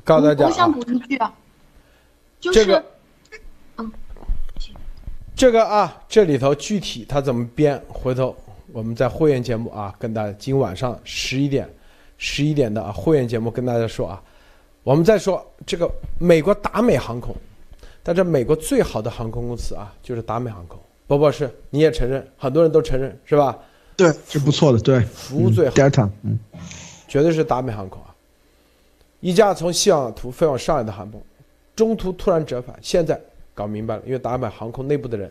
告诉大家我想补一句啊，就是，嗯，这个啊，这里头具体他怎么编，回头我们在会员节目啊，跟大家今晚上十一点，十一点的啊会员节目跟大家说啊。我们再说这个美国达美航空，但这美国最好的航空公司啊，就是达美航空。波波是你也承认，很多人都承认是吧？对，是不错的，对，服务最好。第二场嗯，绝对是达美航空啊！一架从西雅图飞往上海的航班，中途突然折返，现在搞明白了，因为达美航空内部的人，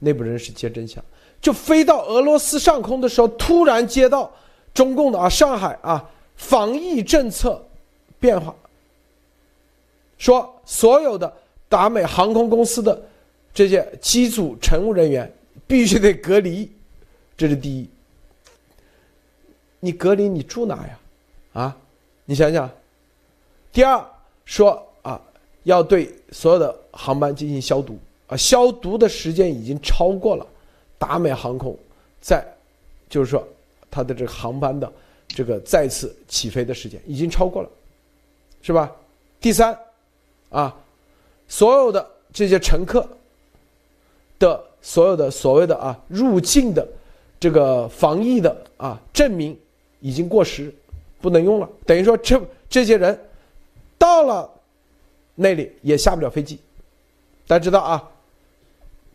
内部人士揭真相，就飞到俄罗斯上空的时候，突然接到中共的啊上海啊防疫政策变化。说所有的达美航空公司的这些机组乘务人员必须得隔离，这是第一。你隔离你住哪呀？啊，你想想。第二说啊，要对所有的航班进行消毒啊，消毒的时间已经超过了达美航空在，就是说它的这个航班的这个再次起飞的时间已经超过了，是吧？第三。啊，所有的这些乘客的所有的所谓的啊入境的这个防疫的啊证明已经过时，不能用了。等于说这这些人到了那里也下不了飞机。大家知道啊，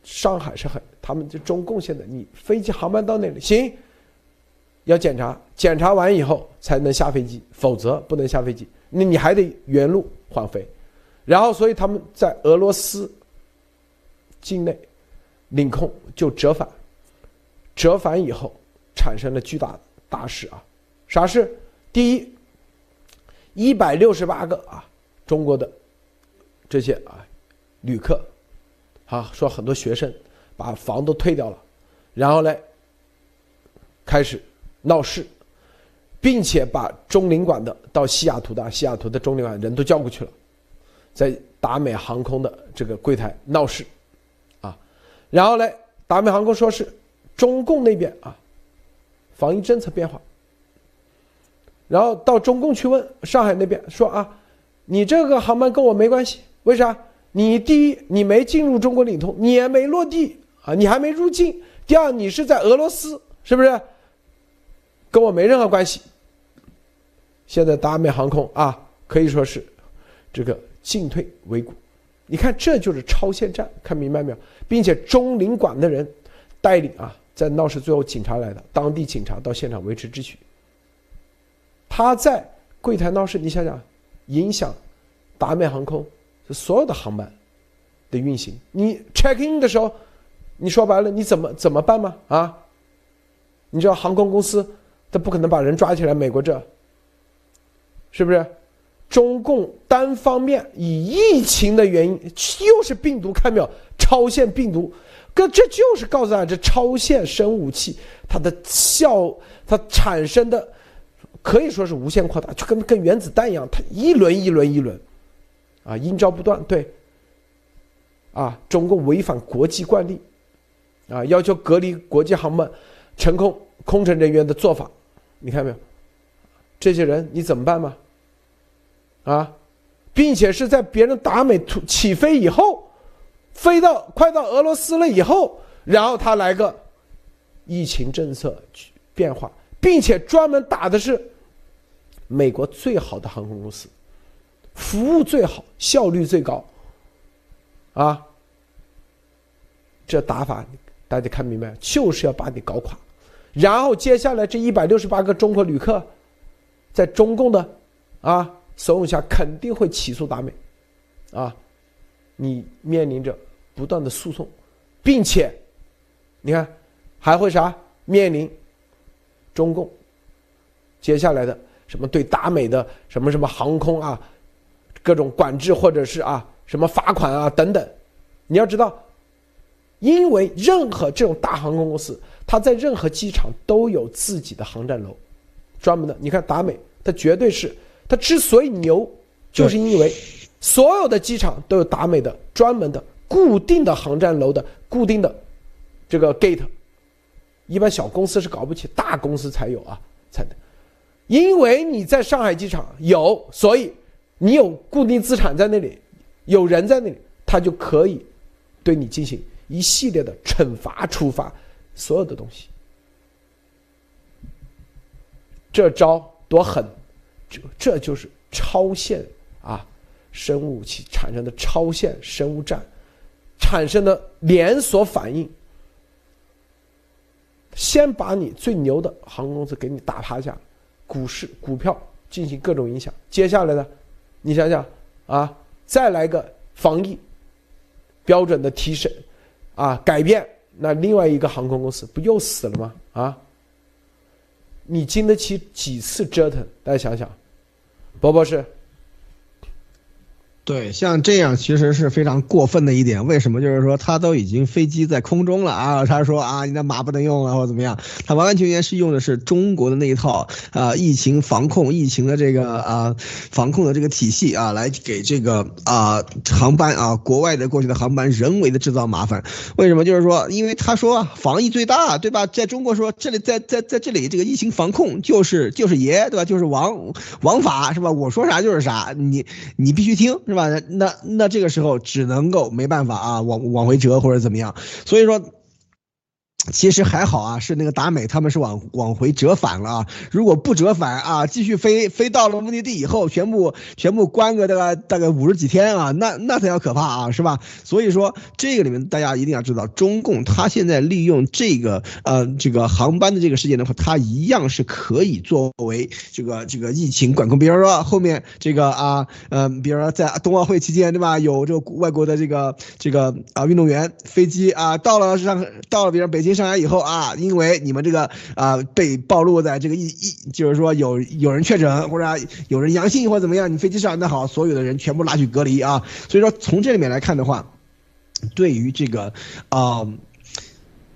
上海是很他们就中共现在你飞机航班到那里行，要检查，检查完以后才能下飞机，否则不能下飞机。那你还得原路返回。然后，所以他们在俄罗斯境内领空就折返，折返以后产生了巨大的大事啊！啥事？第一，一百六十八个啊，中国的这些啊旅客，啊说很多学生把房都退掉了，然后呢开始闹事，并且把中领馆的到西雅图的西雅图的中领馆人都叫过去了。在达美航空的这个柜台闹事，啊，然后呢，达美航空说是中共那边啊，防疫政策变化，然后到中共去问上海那边说啊，你这个航班跟我没关系，为啥？你第一你没进入中国领空，你也没落地啊，你还没入境。第二你是在俄罗斯，是不是？跟我没任何关系。现在达美航空啊，可以说是这个进退维谷。你看，这就是超限战，看明白没有？并且中领馆的人带领啊，在闹事，最后警察来的，当地警察到现场维持秩序。他在柜台闹事，你想想，影响达美航空所有的航班的运行。你 check in 的时候，你说白了，你怎么怎么办吗？啊？你知道航空公司他不可能把人抓起来，美国这是不是？中共单方面以疫情的原因，又是病毒，看没有？超限病毒，哥，这就是告诉大家，这超限生武器它的效，它产生的可以说是无限扩大，就跟跟原子弹一样，它一轮一轮一轮，啊，阴招不断，对，啊，中共违反国际惯例，啊，要求隔离国际航班乘空空乘人员的做法，你看没有？这些人你怎么办嘛？啊，并且是在别人达美突起飞以后，飞到快到俄罗斯了以后，然后他来个疫情政策变化，并且专门打的是美国最好的航空公司，服务最好，效率最高，啊，这打法大家看明白，就是要把你搞垮，然后接下来这一百六十八个中国旅客，在中共的啊。怂恿下肯定会起诉达美，啊，你面临着不断的诉讼，并且，你看还会啥？面临中共接下来的什么对达美的什么什么航空啊各种管制或者是啊什么罚款啊等等，你要知道，因为任何这种大航空公司，它在任何机场都有自己的航站楼，专门的，你看达美，它绝对是。它之所以牛，就是因为所有的机场都有达美的专门的固定的航站楼的固定的这个 gate，一般小公司是搞不起，大公司才有啊，才的。因为你在上海机场有，所以你有固定资产在那里，有人在那里，他就可以对你进行一系列的惩罚、处罚，所有的东西。这招多狠！这这就是超限啊，生物武器产生的超限生物战产生的连锁反应，先把你最牛的航空公司给你打趴下，股市股票进行各种影响。接下来呢，你想想啊，再来个防疫标准的提升啊，改变，那另外一个航空公司不又死了吗？啊，你经得起几次折腾？大家想想。博博士。对，像这样其实是非常过分的一点。为什么？就是说他都已经飞机在空中了啊，他说啊，你的马不能用了或者怎么样？他完完全全是用的是中国的那一套啊，疫情防控、疫情的这个啊防控的这个体系啊，来给这个啊航班啊国外的过去的航班人为的制造麻烦。为什么？就是说，因为他说防疫最大，对吧？在中国说这里在在在这里这个疫情防控就是就是爷，对吧？就是王王法是吧？我说啥就是啥，你你必须听。是吧？那那这个时候只能够没办法啊，往往回折或者怎么样，所以说。其实还好啊，是那个达美他们是往往回折返了啊。如果不折返啊，继续飞飞到了目的地以后，全部全部关个大概大概五十几天啊，那那才叫可怕啊，是吧？所以说这个里面大家一定要知道，中共他现在利用这个呃这个航班的这个事件的话，它一样是可以作为这个这个疫情管控。比如说后面这个啊呃，比如说在冬奥会期间对吧，有这个外国的这个这个啊运动员飞机啊到了上到了比如北京。上来以后啊，因为你们这个啊被暴露在这个一一，就是说有有人确诊或者有人阳性或怎么样，你飞机上那好，所有的人全部拉去隔离啊。所以说从这里面来看的话，对于这个啊。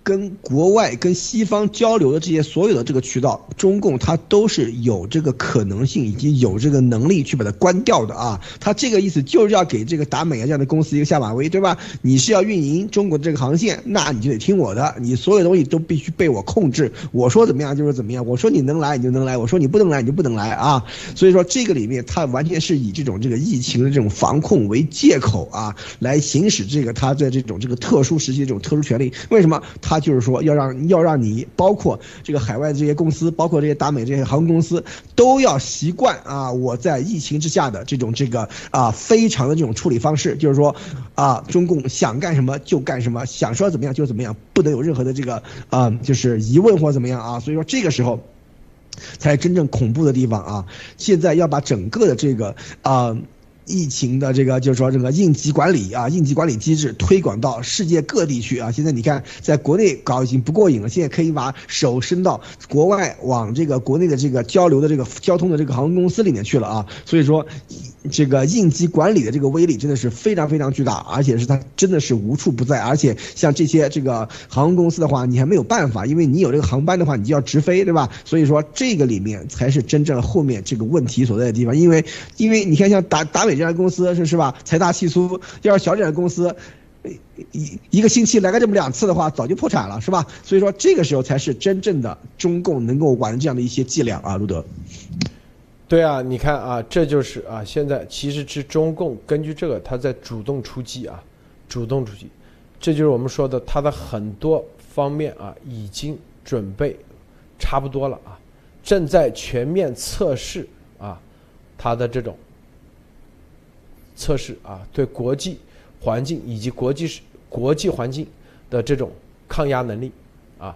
跟国外、跟西方交流的这些所有的这个渠道，中共它都是有这个可能性以及有这个能力去把它关掉的啊。它这个意思就是要给这个达美啊这样的公司一个下马威，对吧？你是要运营中国的这个航线，那你就得听我的，你所有东西都必须被我控制。我说怎么样就是怎么样，我说你能来你就能来，我说你不能来你就不能来啊。所以说这个里面它完全是以这种这个疫情的这种防控为借口啊，来行使这个它在这种这个特殊时期的这种特殊权利。为什么？它就是说要让要让你包括这个海外的这些公司，包括这些达美这些航空公司，都要习惯啊，我在疫情之下的这种这个啊非常的这种处理方式，就是说啊，中共想干什么就干什么，想说怎么样就怎么样，不能有任何的这个啊就是疑问或怎么样啊。所以说这个时候才是真正恐怖的地方啊！现在要把整个的这个啊。疫情的这个就是说这个应急管理啊，应急管理机制推广到世界各地去啊。现在你看，在国内搞已经不过瘾了，现在可以把手伸到国外，往这个国内的这个交流的这个交通的这个航空公司里面去了啊。所以说，这个应急管理的这个威力真的是非常非常巨大，而且是它真的是无处不在。而且像这些这个航空公司的话，你还没有办法，因为你有这个航班的话，你就要直飞，对吧？所以说这个里面才是真正后面这个问题所在的地方。因为因为你看像达达美。这家公司是是吧？财大气粗，要是小点的公司，一一个星期来个这么两次的话，早就破产了，是吧？所以说这个时候才是真正的中共能够玩这样的一些伎俩啊，路德。对啊，你看啊，这就是啊，现在其实是中共根据这个，他在主动出击啊，主动出击，这就是我们说的他的很多方面啊，已经准备差不多了啊，正在全面测试啊，他的这种。测试啊，对国际环境以及国际国际环境的这种抗压能力啊，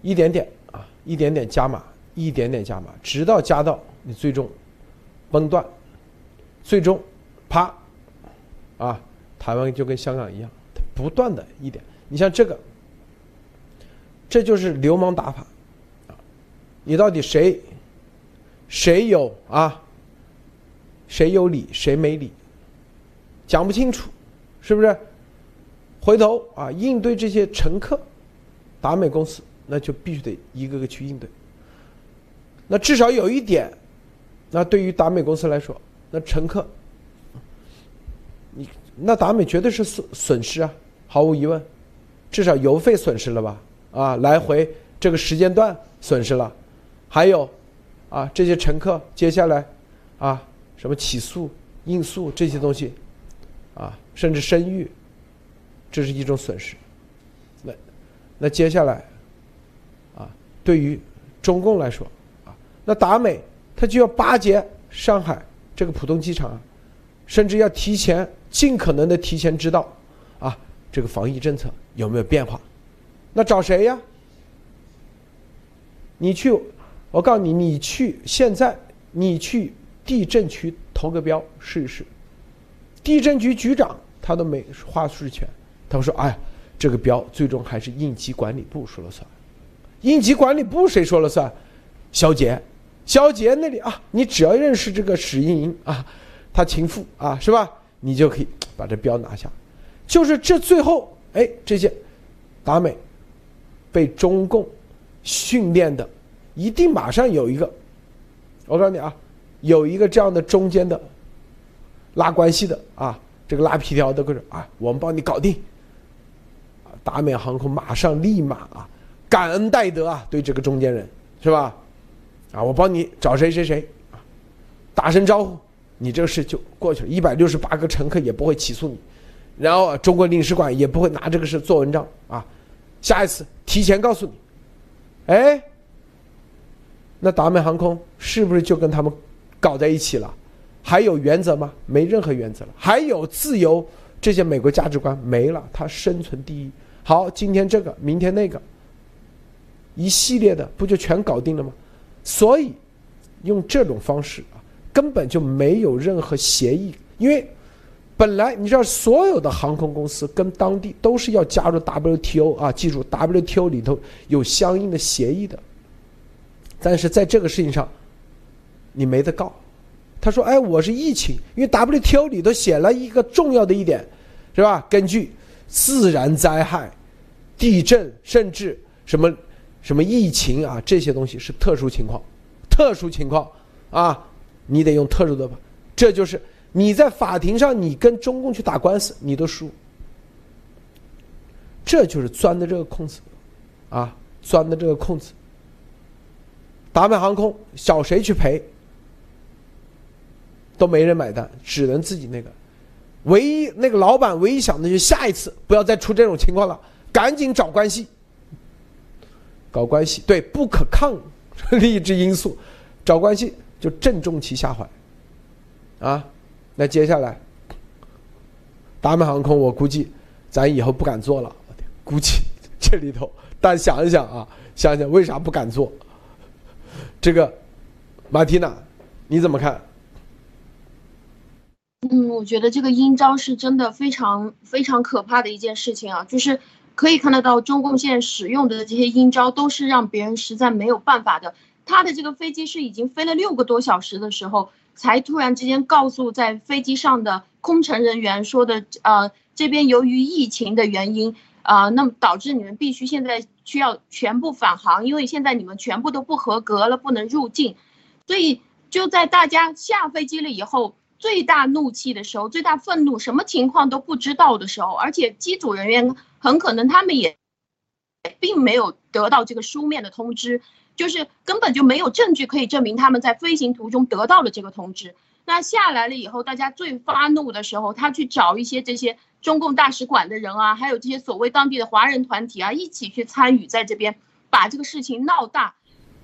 一点点啊，一点点加码，一点点加码，直到加到你最终崩断，最终啪啊，台湾就跟香港一样，不断的一点，你像这个，这就是流氓打法啊，你到底谁谁有啊，谁有理谁没理？讲不清楚，是不是？回头啊，应对这些乘客，达美公司那就必须得一个个去应对。那至少有一点，那对于达美公司来说，那乘客，你那达美绝对是损损失啊，毫无疑问，至少油费损失了吧？啊，来回这个时间段损失了，还有啊，这些乘客接下来啊，什么起诉、应诉这些东西。啊，甚至声誉，这是一种损失。那那接下来，啊，对于中共来说，啊，那达美他就要巴结上海这个浦东机场，甚至要提前尽可能的提前知道，啊，这个防疫政策有没有变化？那找谁呀？你去，我告诉你，你去现在你去地震区投个标试一试。地震局局长他都没话事权，他说：“哎，这个标最终还是应急管理部说了算。应急管理部谁说了算？肖杰，肖杰那里啊，你只要认识这个史英英啊，他情妇啊，是吧？你就可以把这标拿下。就是这最后，哎，这些达美被中共训练的，一定马上有一个，我告诉你啊，有一个这样的中间的。”拉关系的啊，这个拉皮条的，各种啊，我们帮你搞定。达美航空马上立马啊，感恩戴德啊，对这个中间人是吧？啊，我帮你找谁谁谁啊，打声招呼，你这个事就过去了。一百六十八个乘客也不会起诉你，然后中国领事馆也不会拿这个事做文章啊。下一次提前告诉你，哎，那达美航空是不是就跟他们搞在一起了？还有原则吗？没任何原则了。还有自由，这些美国价值观没了，它生存第一。好，今天这个，明天那个，一系列的不就全搞定了吗？所以，用这种方式啊，根本就没有任何协议。因为本来你知道，所有的航空公司跟当地都是要加入 WTO 啊，记住 WTO 里头有相应的协议的。但是在这个事情上，你没得告。他说：“哎，我是疫情，因为 WTO 里头写了一个重要的一点，是吧？根据自然灾害地震，甚至什么什么疫情啊，这些东西是特殊情况，特殊情况啊，你得用特殊的法，这就是你在法庭上你跟中共去打官司，你都输，这就是钻的这个空子，啊，钻的这个空子。达美航空找谁去赔，都没人买单，只能自己那个。唯一那个老板唯一想的就是下一次不要再出这种情况了，赶紧找关系，搞关系。对不可抗 力之因素，找关系就正中其下怀。啊，那接下来，达美航空我估计咱以后不敢做了，估计这里头。但想一想啊，想想为啥不敢做？这个，马蒂娜，你怎么看？嗯，我觉得这个阴招是真的非常非常可怕的一件事情啊！就是可以看得到，中共现在使用的这些阴招都是让别人实在没有办法的。他的这个飞机是已经飞了六个多小时的时候，才突然之间告诉在飞机上的空乘人员说的，呃，这边由于疫情的原因，啊，那么导致你们必须现在需要全部返航，因为现在你们全部都不合格了，不能入境。所以就在大家下飞机了以后。最大怒气的时候，最大愤怒，什么情况都不知道的时候，而且机组人员很可能他们也并没有得到这个书面的通知，就是根本就没有证据可以证明他们在飞行途中得到了这个通知。那下来了以后，大家最发怒的时候，他去找一些这些中共大使馆的人啊，还有这些所谓当地的华人团体啊，一起去参与在这边把这个事情闹大，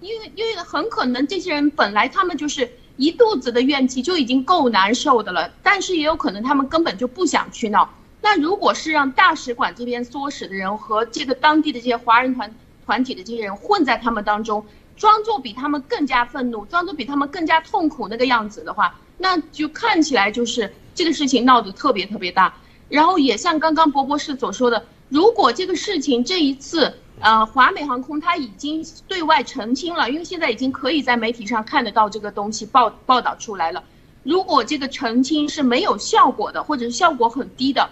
因为因为很可能这些人本来他们就是。一肚子的怨气就已经够难受的了，但是也有可能他们根本就不想去闹。那如果是让大使馆这边唆使的人和这个当地的这些华人团团体的这些人混在他们当中，装作比他们更加愤怒，装作比他们更加痛苦那个样子的话，那就看起来就是这个事情闹得特别特别大。然后也像刚刚博博士所说的，如果这个事情这一次。呃，华美航空它已经对外澄清了，因为现在已经可以在媒体上看得到这个东西报报道出来了。如果这个澄清是没有效果的，或者效果很低的，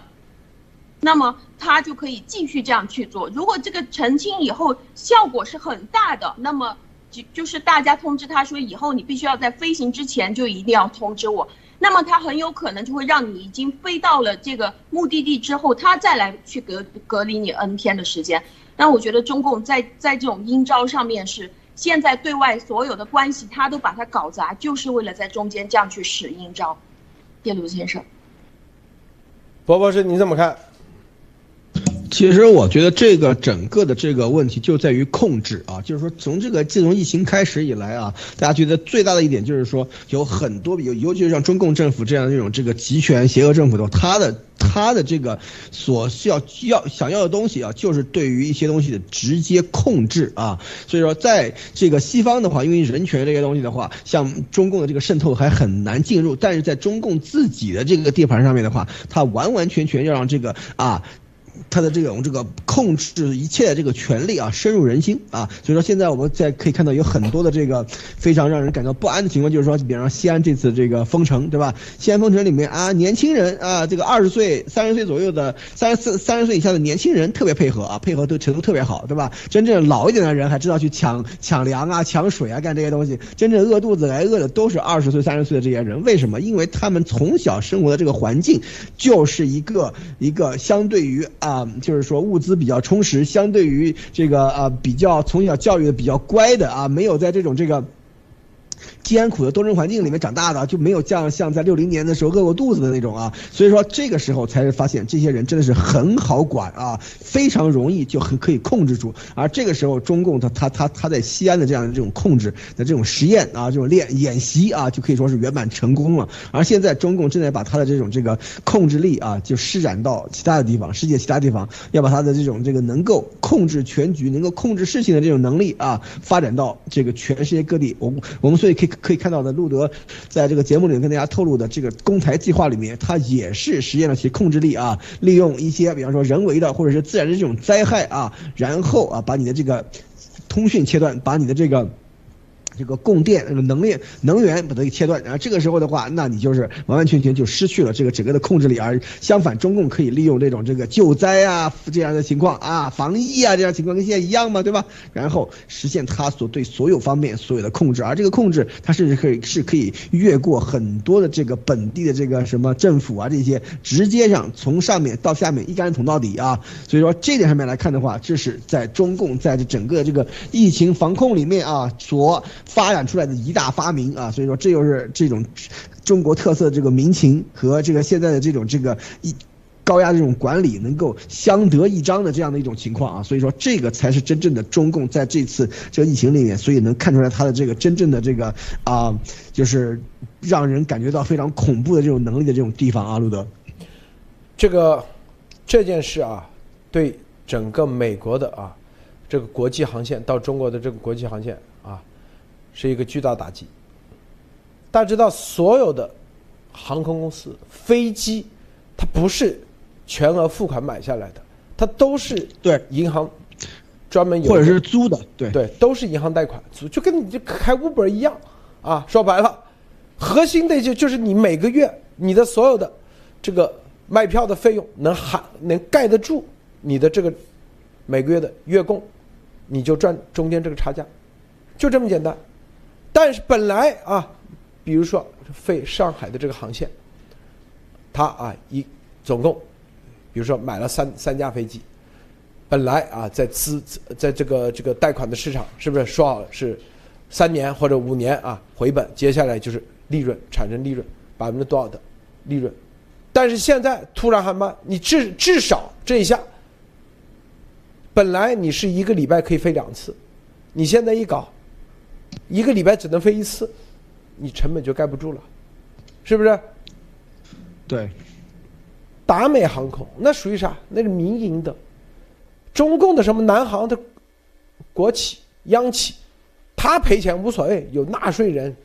那么他就可以继续这样去做。如果这个澄清以后效果是很大的，那么就就是大家通知他说以后你必须要在飞行之前就一定要通知我，那么他很有可能就会让你已经飞到了这个目的地之后，他再来去隔隔离你 N 天的时间。但我觉得中共在在这种阴招上面是现在对外所有的关系，他都把它搞砸，就是为了在中间这样去使阴招。叶鲁先生，伯博士，你怎么看？其实我觉得这个整个的这个问题就在于控制啊，就是说从这个自从疫情开始以来啊，大家觉得最大的一点就是说有很多有，尤其是像中共政府这样的这种这个集权邪恶政府的，他的他的这个所需要要想要的东西啊，就是对于一些东西的直接控制啊。所以说，在这个西方的话，因为人权这些东西的话，像中共的这个渗透还很难进入，但是在中共自己的这个地盘上面的话，他完完全全要让这个啊。他的这种这个控制一切的这个权利啊，深入人心啊，所以说现在我们在可以看到有很多的这个非常让人感到不安的情况，就是说，比方说西安这次这个封城，对吧？西安封城里面啊，年轻人啊，这个二十岁、三十岁左右的三十四、三十岁以下的年轻人特别配合啊，配合都程度特别好，对吧？真正老一点的人还知道去抢抢粮啊、抢水啊，干这些东西。真正饿肚子挨饿的都是二十岁、三十岁的这些人，为什么？因为他们从小生活的这个环境就是一个一个相对于啊。就是说物资比较充实，相对于这个呃比较从小教育的比较乖的啊，没有在这种这个。艰苦的斗争环境里面长大的，就没有像像在六零年的时候饿过肚子的那种啊，所以说这个时候才是发现这些人真的是很好管啊，非常容易就很可以控制住。而这个时候，中共他他他他在西安的这样的这种控制的这种实验啊，这种练演习啊，就可以说是圆满成功了。而现在中共正在把他的这种这个控制力啊，就施展到其他的地方，世界其他地方，要把他的这种这个能够控制全局、能够控制事情的这种能力啊，发展到这个全世界各地。我我们所以可以。可以看到的，路德在这个节目里跟大家透露的这个攻台计划里面，他也是实验了其控制力啊，利用一些比方说人为的或者是自然的这种灾害啊，然后啊把你的这个通讯切断，把你的这个这个供电、这个能源、能源把它给切断，然后这个时候的话，那你就是完完全全就失去了这个整个的控制力。而相反，中共可以利用这种这个救灾啊这样的情况啊，防疫啊这样情况跟现在一样嘛，对吧？然后实现他所对所有方面所有的控制，而这个控制，它甚至可以是可以越过很多的这个本地的这个什么政府啊这些，直接上从上面到下面一竿子捅到底啊。所以说这点上面来看的话，这是在中共在这整个这个疫情防控里面啊所。发展出来的一大发明啊，所以说这就是这种中国特色这个民情和这个现在的这种这个一高压这种管理能够相得益彰的这样的一种情况啊，所以说这个才是真正的中共在这次这个疫情里面，所以能看出来它的这个真正的这个啊，就是让人感觉到非常恐怖的这种能力的这种地方啊，路德，这个这件事啊，对整个美国的啊这个国际航线到中国的这个国际航线。是一个巨大打击。大家知道，所有的航空公司飞机，它不是全额付款买下来的，它都是对银行专门有或者是租的，对对，都是银行贷款租，就跟你这开 Uber 一样啊。说白了，核心的就就是你每个月你的所有的这个卖票的费用能含能盖得住你的这个每个月的月供，你就赚中间这个差价，就这么简单。但是本来啊，比如说飞上海的这个航线，他啊一总共，比如说买了三三架飞机，本来啊在资在这个这个贷款的市场是不是说好是三年或者五年啊回本，接下来就是利润产生利润百分之多少的利润，但是现在突然还慢你至至少这一下，本来你是一个礼拜可以飞两次，你现在一搞。一个礼拜只能飞一次，你成本就盖不住了，是不是？对。达美航空那属于啥？那是民营的，中共的什么南航的国企央企，他赔钱无所谓，有纳税人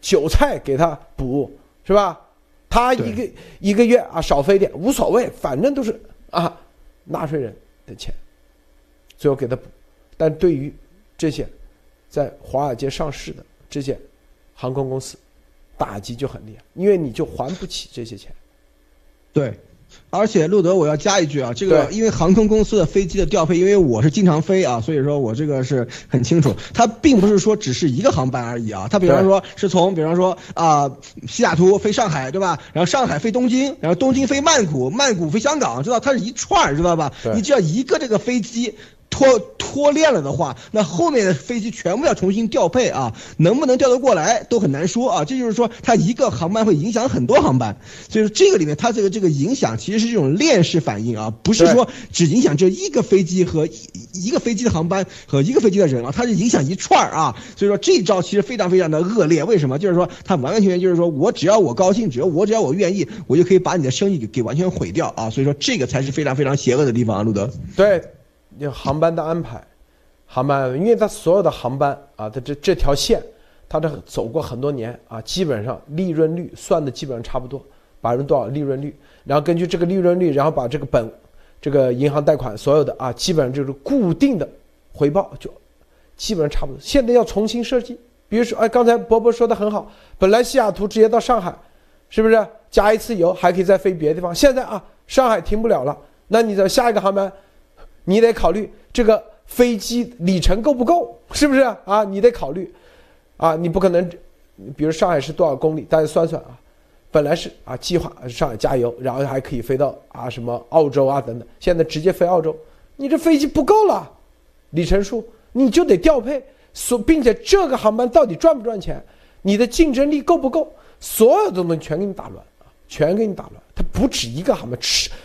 韭菜给他补，是吧？他一个一个月啊少飞点无所谓，反正都是啊纳税人的钱，最后给他补。但对于这些。在华尔街上市的这些航空公司，打击就很厉害，因为你就还不起这些钱。对，而且路德，我要加一句啊，这个因为航空公司的飞机的调配，因为我是经常飞啊，所以说我这个是很清楚，它并不是说只是一个航班而已啊，它比方说是从，比方说啊西雅图飞上海，对吧？然后上海飞东京，然后东京飞曼谷，曼谷飞香港，知道它是一串知道吧？你只要一个这个飞机。脱脱链了的话，那后面的飞机全部要重新调配啊，能不能调得过来都很难说啊。这就是说，它一个航班会影响很多航班，所以说这个里面它这个这个影响其实是这种链式反应啊，不是说只影响这一个飞机和一一个飞机的航班和一个飞机的人啊，它是影响一串儿啊。所以说这一招其实非常非常的恶劣，为什么？就是说它完完全全就是说我只要我高兴，只要我只要我愿意，我就可以把你的生意给给完全毁掉啊。所以说这个才是非常非常邪恶的地方啊，路德。对。航班的安排，航班，因为它所有的航班啊，它这这条线，它这走过很多年啊，基本上利润率算的基本上差不多，百分之多少利润率，然后根据这个利润率，然后把这个本，这个银行贷款所有的啊，基本上就是固定的回报，就基本上差不多。现在要重新设计，比如说，哎，刚才伯伯说的很好，本来西雅图直接到上海，是不是加一次油还可以再飞别的地方？现在啊，上海停不了了，那你的下一个航班。你得考虑这个飞机里程够不够，是不是啊？你得考虑，啊，你不可能，比如上海是多少公里？大家算算啊，本来是啊，计划上海加油，然后还可以飞到啊什么澳洲啊等等，现在直接飞澳洲，你这飞机不够了，里程数你就得调配，所并且这个航班到底赚不赚钱，你的竞争力够不够，所有的东西全给你打乱啊，全给你打乱。它不止一个航班，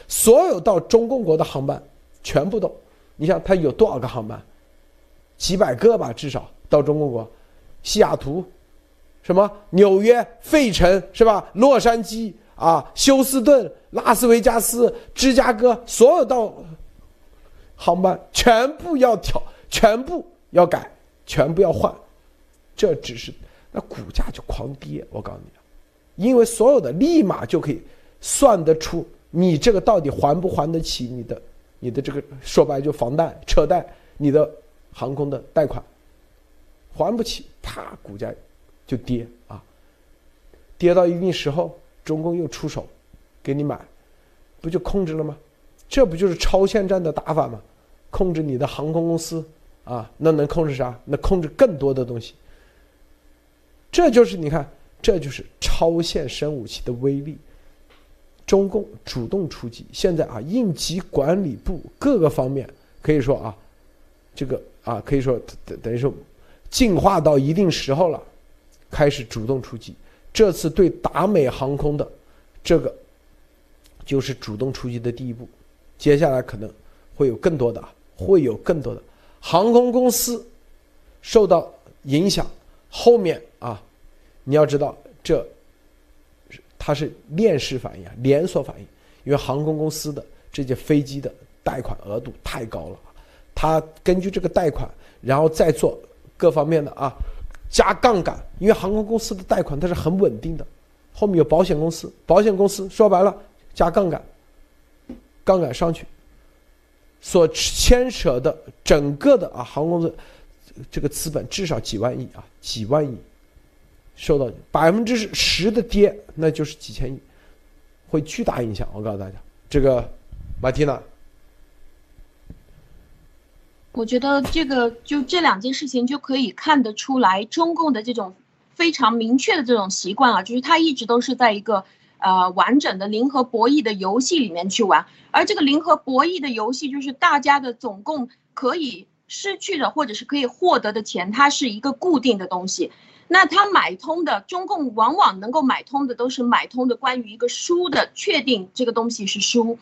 所有到中共国的航班。全部都，你想它有多少个航班？几百个吧，至少到中国国，西雅图，什么纽约、费城是吧？洛杉矶啊，休斯顿、拉斯维加斯、芝加哥，所有到航班全部要调，全部要改，全部要换，这只是那股价就狂跌。我告诉你，因为所有的立马就可以算得出你这个到底还不还得起你的。你的这个说白就房贷、车贷，你的航空的贷款还不起，啪，股价就跌啊，跌到一定时候，中共又出手给你买，不就控制了吗？这不就是超限战的打法吗？控制你的航空公司啊，那能控制啥？那控制更多的东西。这就是你看，这就是超限生武器的威力。中共主动出击，现在啊，应急管理部各个方面可以说啊，这个啊，可以说等等于说进化到一定时候了，开始主动出击。这次对达美航空的这个就是主动出击的第一步，接下来可能会有更多的，会有更多的航空公司受到影响。后面啊，你要知道这。它是链式反应啊，连锁反应，因为航空公司的这些飞机的贷款额度太高了，它根据这个贷款，然后再做各方面的啊，加杠杆，因为航空公司的贷款它是很稳定的，后面有保险公司，保险公司说白了加杠杆，杠杆上去，所牵扯的整个的啊航空的这个资本至少几万亿啊，几万亿。受到百分之十的跌，那就是几千亿，会巨大影响。我告诉大家，这个马蒂娜，我觉得这个就这两件事情就可以看得出来，中共的这种非常明确的这种习惯啊，就是他一直都是在一个呃完整的零和博弈的游戏里面去玩，而这个零和博弈的游戏就是大家的总共可以失去的或者是可以获得的钱，它是一个固定的东西。那他买通的中共往往能够买通的都是买通的关于一个输的确定这个东西是输，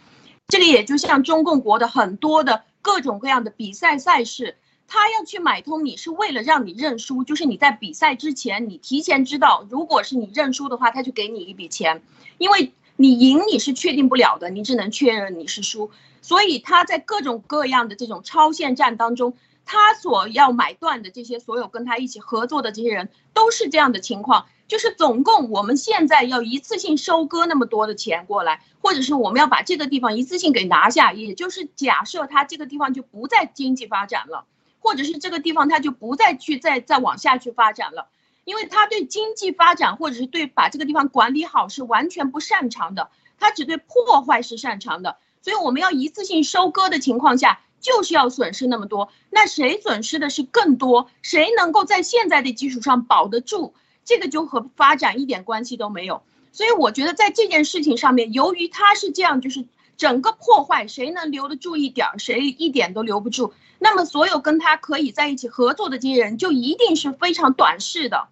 这个也就像中共国的很多的各种各样的比赛赛事，他要去买通你是为了让你认输，就是你在比赛之前你提前知道，如果是你认输的话，他就给你一笔钱，因为你赢你是确定不了的，你只能确认你是输，所以他在各种各样的这种超限战当中。他所要买断的这些所有跟他一起合作的这些人都是这样的情况，就是总共我们现在要一次性收割那么多的钱过来，或者是我们要把这个地方一次性给拿下，也就是假设他这个地方就不再经济发展了，或者是这个地方他就不再去再再往下去发展了，因为他对经济发展或者是对把这个地方管理好是完全不擅长的，他只对破坏是擅长的，所以我们要一次性收割的情况下。就是要损失那么多，那谁损失的是更多？谁能够在现在的基础上保得住？这个就和发展一点关系都没有。所以我觉得在这件事情上面，由于他是这样，就是整个破坏，谁能留得住一点儿，谁一点都留不住。那么所有跟他可以在一起合作的这些人，就一定是非常短视的，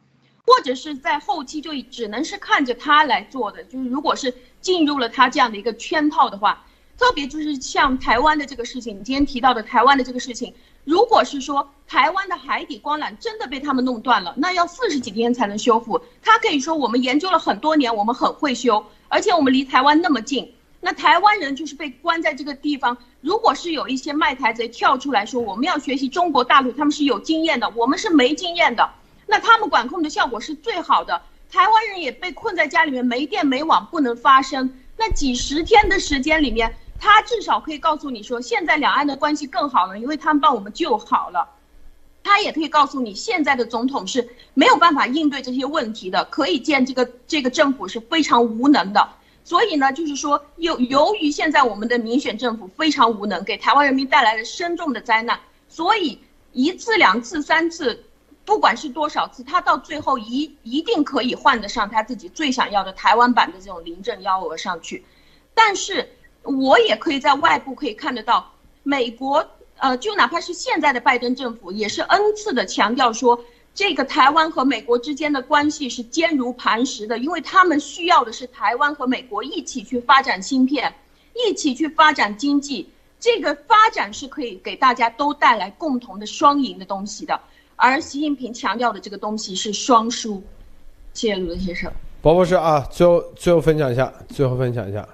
或者是在后期就只能是看着他来做的。就是如果是进入了他这样的一个圈套的话。特别就是像台湾的这个事情，你今天提到的台湾的这个事情，如果是说台湾的海底光缆真的被他们弄断了，那要四十几天才能修复。他可以说我们研究了很多年，我们很会修，而且我们离台湾那么近，那台湾人就是被关在这个地方。如果是有一些卖台贼跳出来说我们要学习中国大陆，他们是有经验的，我们是没经验的，那他们管控的效果是最好的。台湾人也被困在家里面，没电没网，不能发声。那几十天的时间里面。他至少可以告诉你说，现在两岸的关系更好了，因为他们帮我们救好了。他也可以告诉你，现在的总统是没有办法应对这些问题的，可以见这个这个政府是非常无能的。所以呢，就是说，由由于现在我们的民选政府非常无能，给台湾人民带来了深重的灾难，所以一次、两次、三次，不管是多少次，他到最后一一定可以换得上他自己最想要的台湾版的这种临阵幺蛾上去，但是。我也可以在外部可以看得到，美国呃，就哪怕是现在的拜登政府，也是 N 次的强调说，这个台湾和美国之间的关系是坚如磐石的，因为他们需要的是台湾和美国一起去发展芯片，一起去发展经济，这个发展是可以给大家都带来共同的双赢的东西的。而习近平强调的这个东西是双输。谢谢卢德先生。博博士啊，最后最后分享一下，最后分享一下。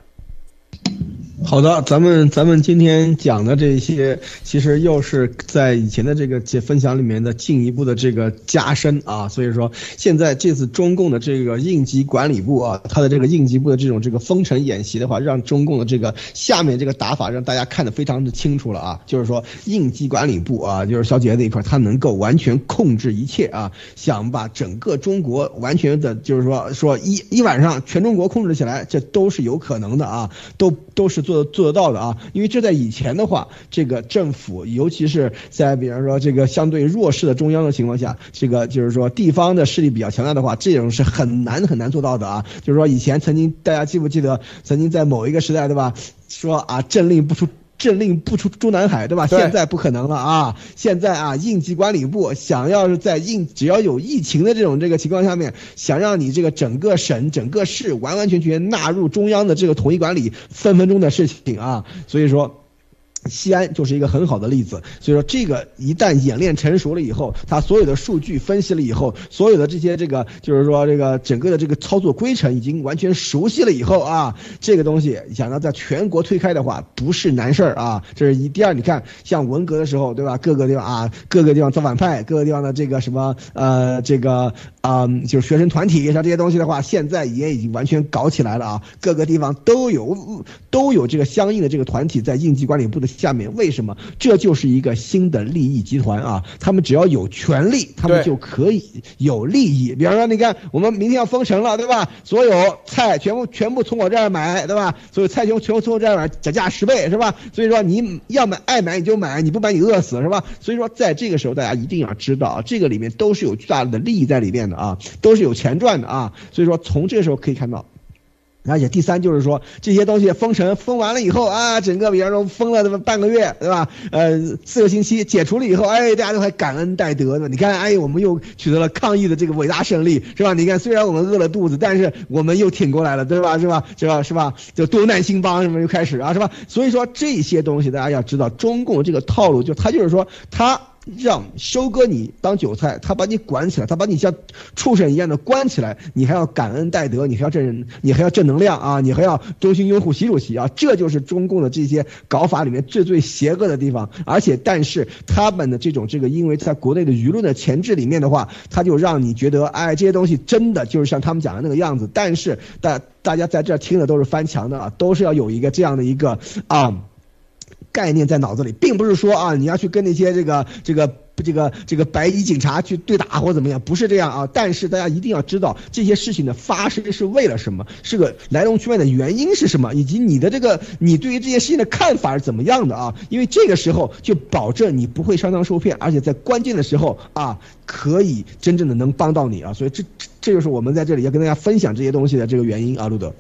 好的，咱们咱们今天讲的这些，其实又是在以前的这个分享里面的进一步的这个加深啊。所以说，现在这次中共的这个应急管理部啊，它的这个应急部的这种这个封城演习的话，让中共的这个下面这个打法让大家看得非常的清楚了啊。就是说，应急管理部啊，就是小姐姐那一块，它能够完全控制一切啊，想把整个中国完全的，就是说说一一晚上全中国控制起来，这都是有可能的啊，都都是做。做做得到的啊，因为这在以前的话，这个政府，尤其是在比方说这个相对弱势的中央的情况下，这个就是说地方的势力比较强大的话，这种是很难很难做到的啊。就是说以前曾经大家记不记得，曾经在某一个时代，对吧？说啊，政令不出。政令不出中南海，对吧？现在不可能了啊！现在啊，应急管理部想要是在应只要有疫情的这种这个情况下面，想让你这个整个省、整个市完完全全纳入中央的这个统一管理，分分钟的事情啊！所以说。西安就是一个很好的例子，所以说这个一旦演练成熟了以后，它所有的数据分析了以后，所有的这些这个就是说这个整个的这个操作规程已经完全熟悉了以后啊，这个东西想要在全国推开的话不是难事儿啊。这是一第二，你看像文革的时候对吧？各个地方啊，各个地方造反派，各个地方的这个什么呃这个啊就是学生团体像这些东西的话，现在也已经完全搞起来了啊，各个地方都有都有这个相应的这个团体在应急管理部的。下面为什么这就是一个新的利益集团啊？他们只要有权利，他们就可以有利益。比方说，你看我们明天要封城了，对吧？所有菜全部全部从我这儿买，对吧？所有菜全全部从我这儿买，涨价十倍，是吧？所以说你要买爱买你就买，你不买你饿死，是吧？所以说在这个时候，大家一定要知道，这个里面都是有巨大的利益在里面的啊，都是有钱赚的啊。所以说从这个时候可以看到。而且第三就是说，这些东西封城封完了以后啊，整个比方说封了这么半个月，对吧？呃，四个星期解除了以后，哎，大家都还感恩戴德呢。你看，哎，我们又取得了抗疫的这个伟大胜利，是吧？你看，虽然我们饿了肚子，但是我们又挺过来了，对吧？是吧？是吧？是吧？就多难兴邦什么又开始啊，是吧？所以说这些东西大家要知道，中共这个套路就他就是说他。让收割你当韭菜，他把你管起来，他把你像畜生一样的关起来，你还要感恩戴德，你还要正，你还要正能量啊，你还要衷心拥护习主席啊，这就是中共的这些搞法里面最最邪恶的地方。而且，但是他们的这种这个，因为在国内的舆论的前置里面的话，他就让你觉得，哎，这些东西真的就是像他们讲的那个样子。但是大大家在这儿听的都是翻墙的啊，都是要有一个这样的一个啊。概念在脑子里，并不是说啊，你要去跟那些这个这个这个这个白衣警察去对打或怎么样，不是这样啊。但是大家一定要知道这些事情的发生是为了什么，是个来龙去脉的原因是什么，以及你的这个你对于这些事情的看法是怎么样的啊？因为这个时候就保证你不会上当受骗，而且在关键的时候啊，可以真正的能帮到你啊。所以这这就是我们在这里要跟大家分享这些东西的这个原因啊，路德。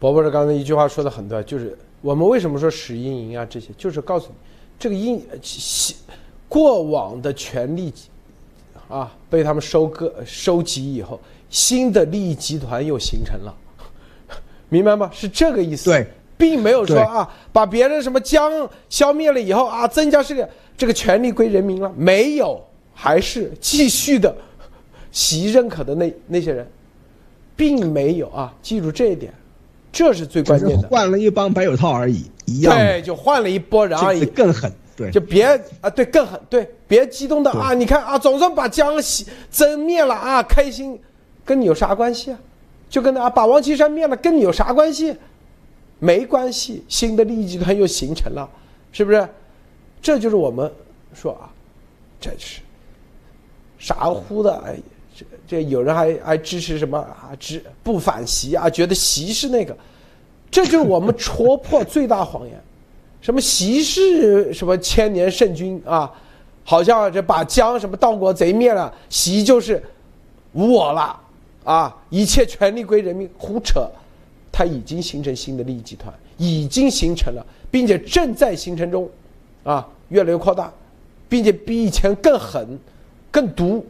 伯伯的刚才一句话说的很对，就是。我们为什么说使阴营啊？这些就是告诉你，这个阴过往的权力啊，被他们收割收集以后，新的利益集团又形成了，明白吗？是这个意思。对，并没有说啊，把别人什么疆消灭了以后啊，增加这个这个权力归人民了，没有，还是继续的习认可的那那些人，并没有啊，记住这一点。这是最关键的，换了一帮白手套而已，一样。对，就换了一波人而已，更狠。对，就别啊，对，更狠。对，别激动的啊！你看啊，总算把江西真灭了啊，开心，跟你有啥关系啊？就跟啊，把王岐山灭了，跟你有啥关系？没关系，新的利益集团又形成了，是不是？这就是我们说啊，这是傻乎乎的哎。这有人还还支持什么啊？支不反习啊？觉得习是那个，这就是我们戳破最大谎言。什么习是什么千年圣君啊？好像这把江什么盗国贼灭了，习就是无我了啊！一切权力归人民，胡扯！他已经形成新的利益集团，已经形成了，并且正在形成中，啊，越来越扩大，并且比以前更狠、更毒。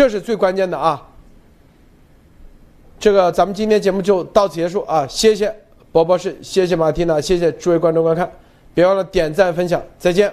这是最关键的啊！这个咱们今天节目就到此结束啊！谢谢博博士，谢谢马蒂娜，谢谢诸位观众观看，别忘了点赞分享，再见。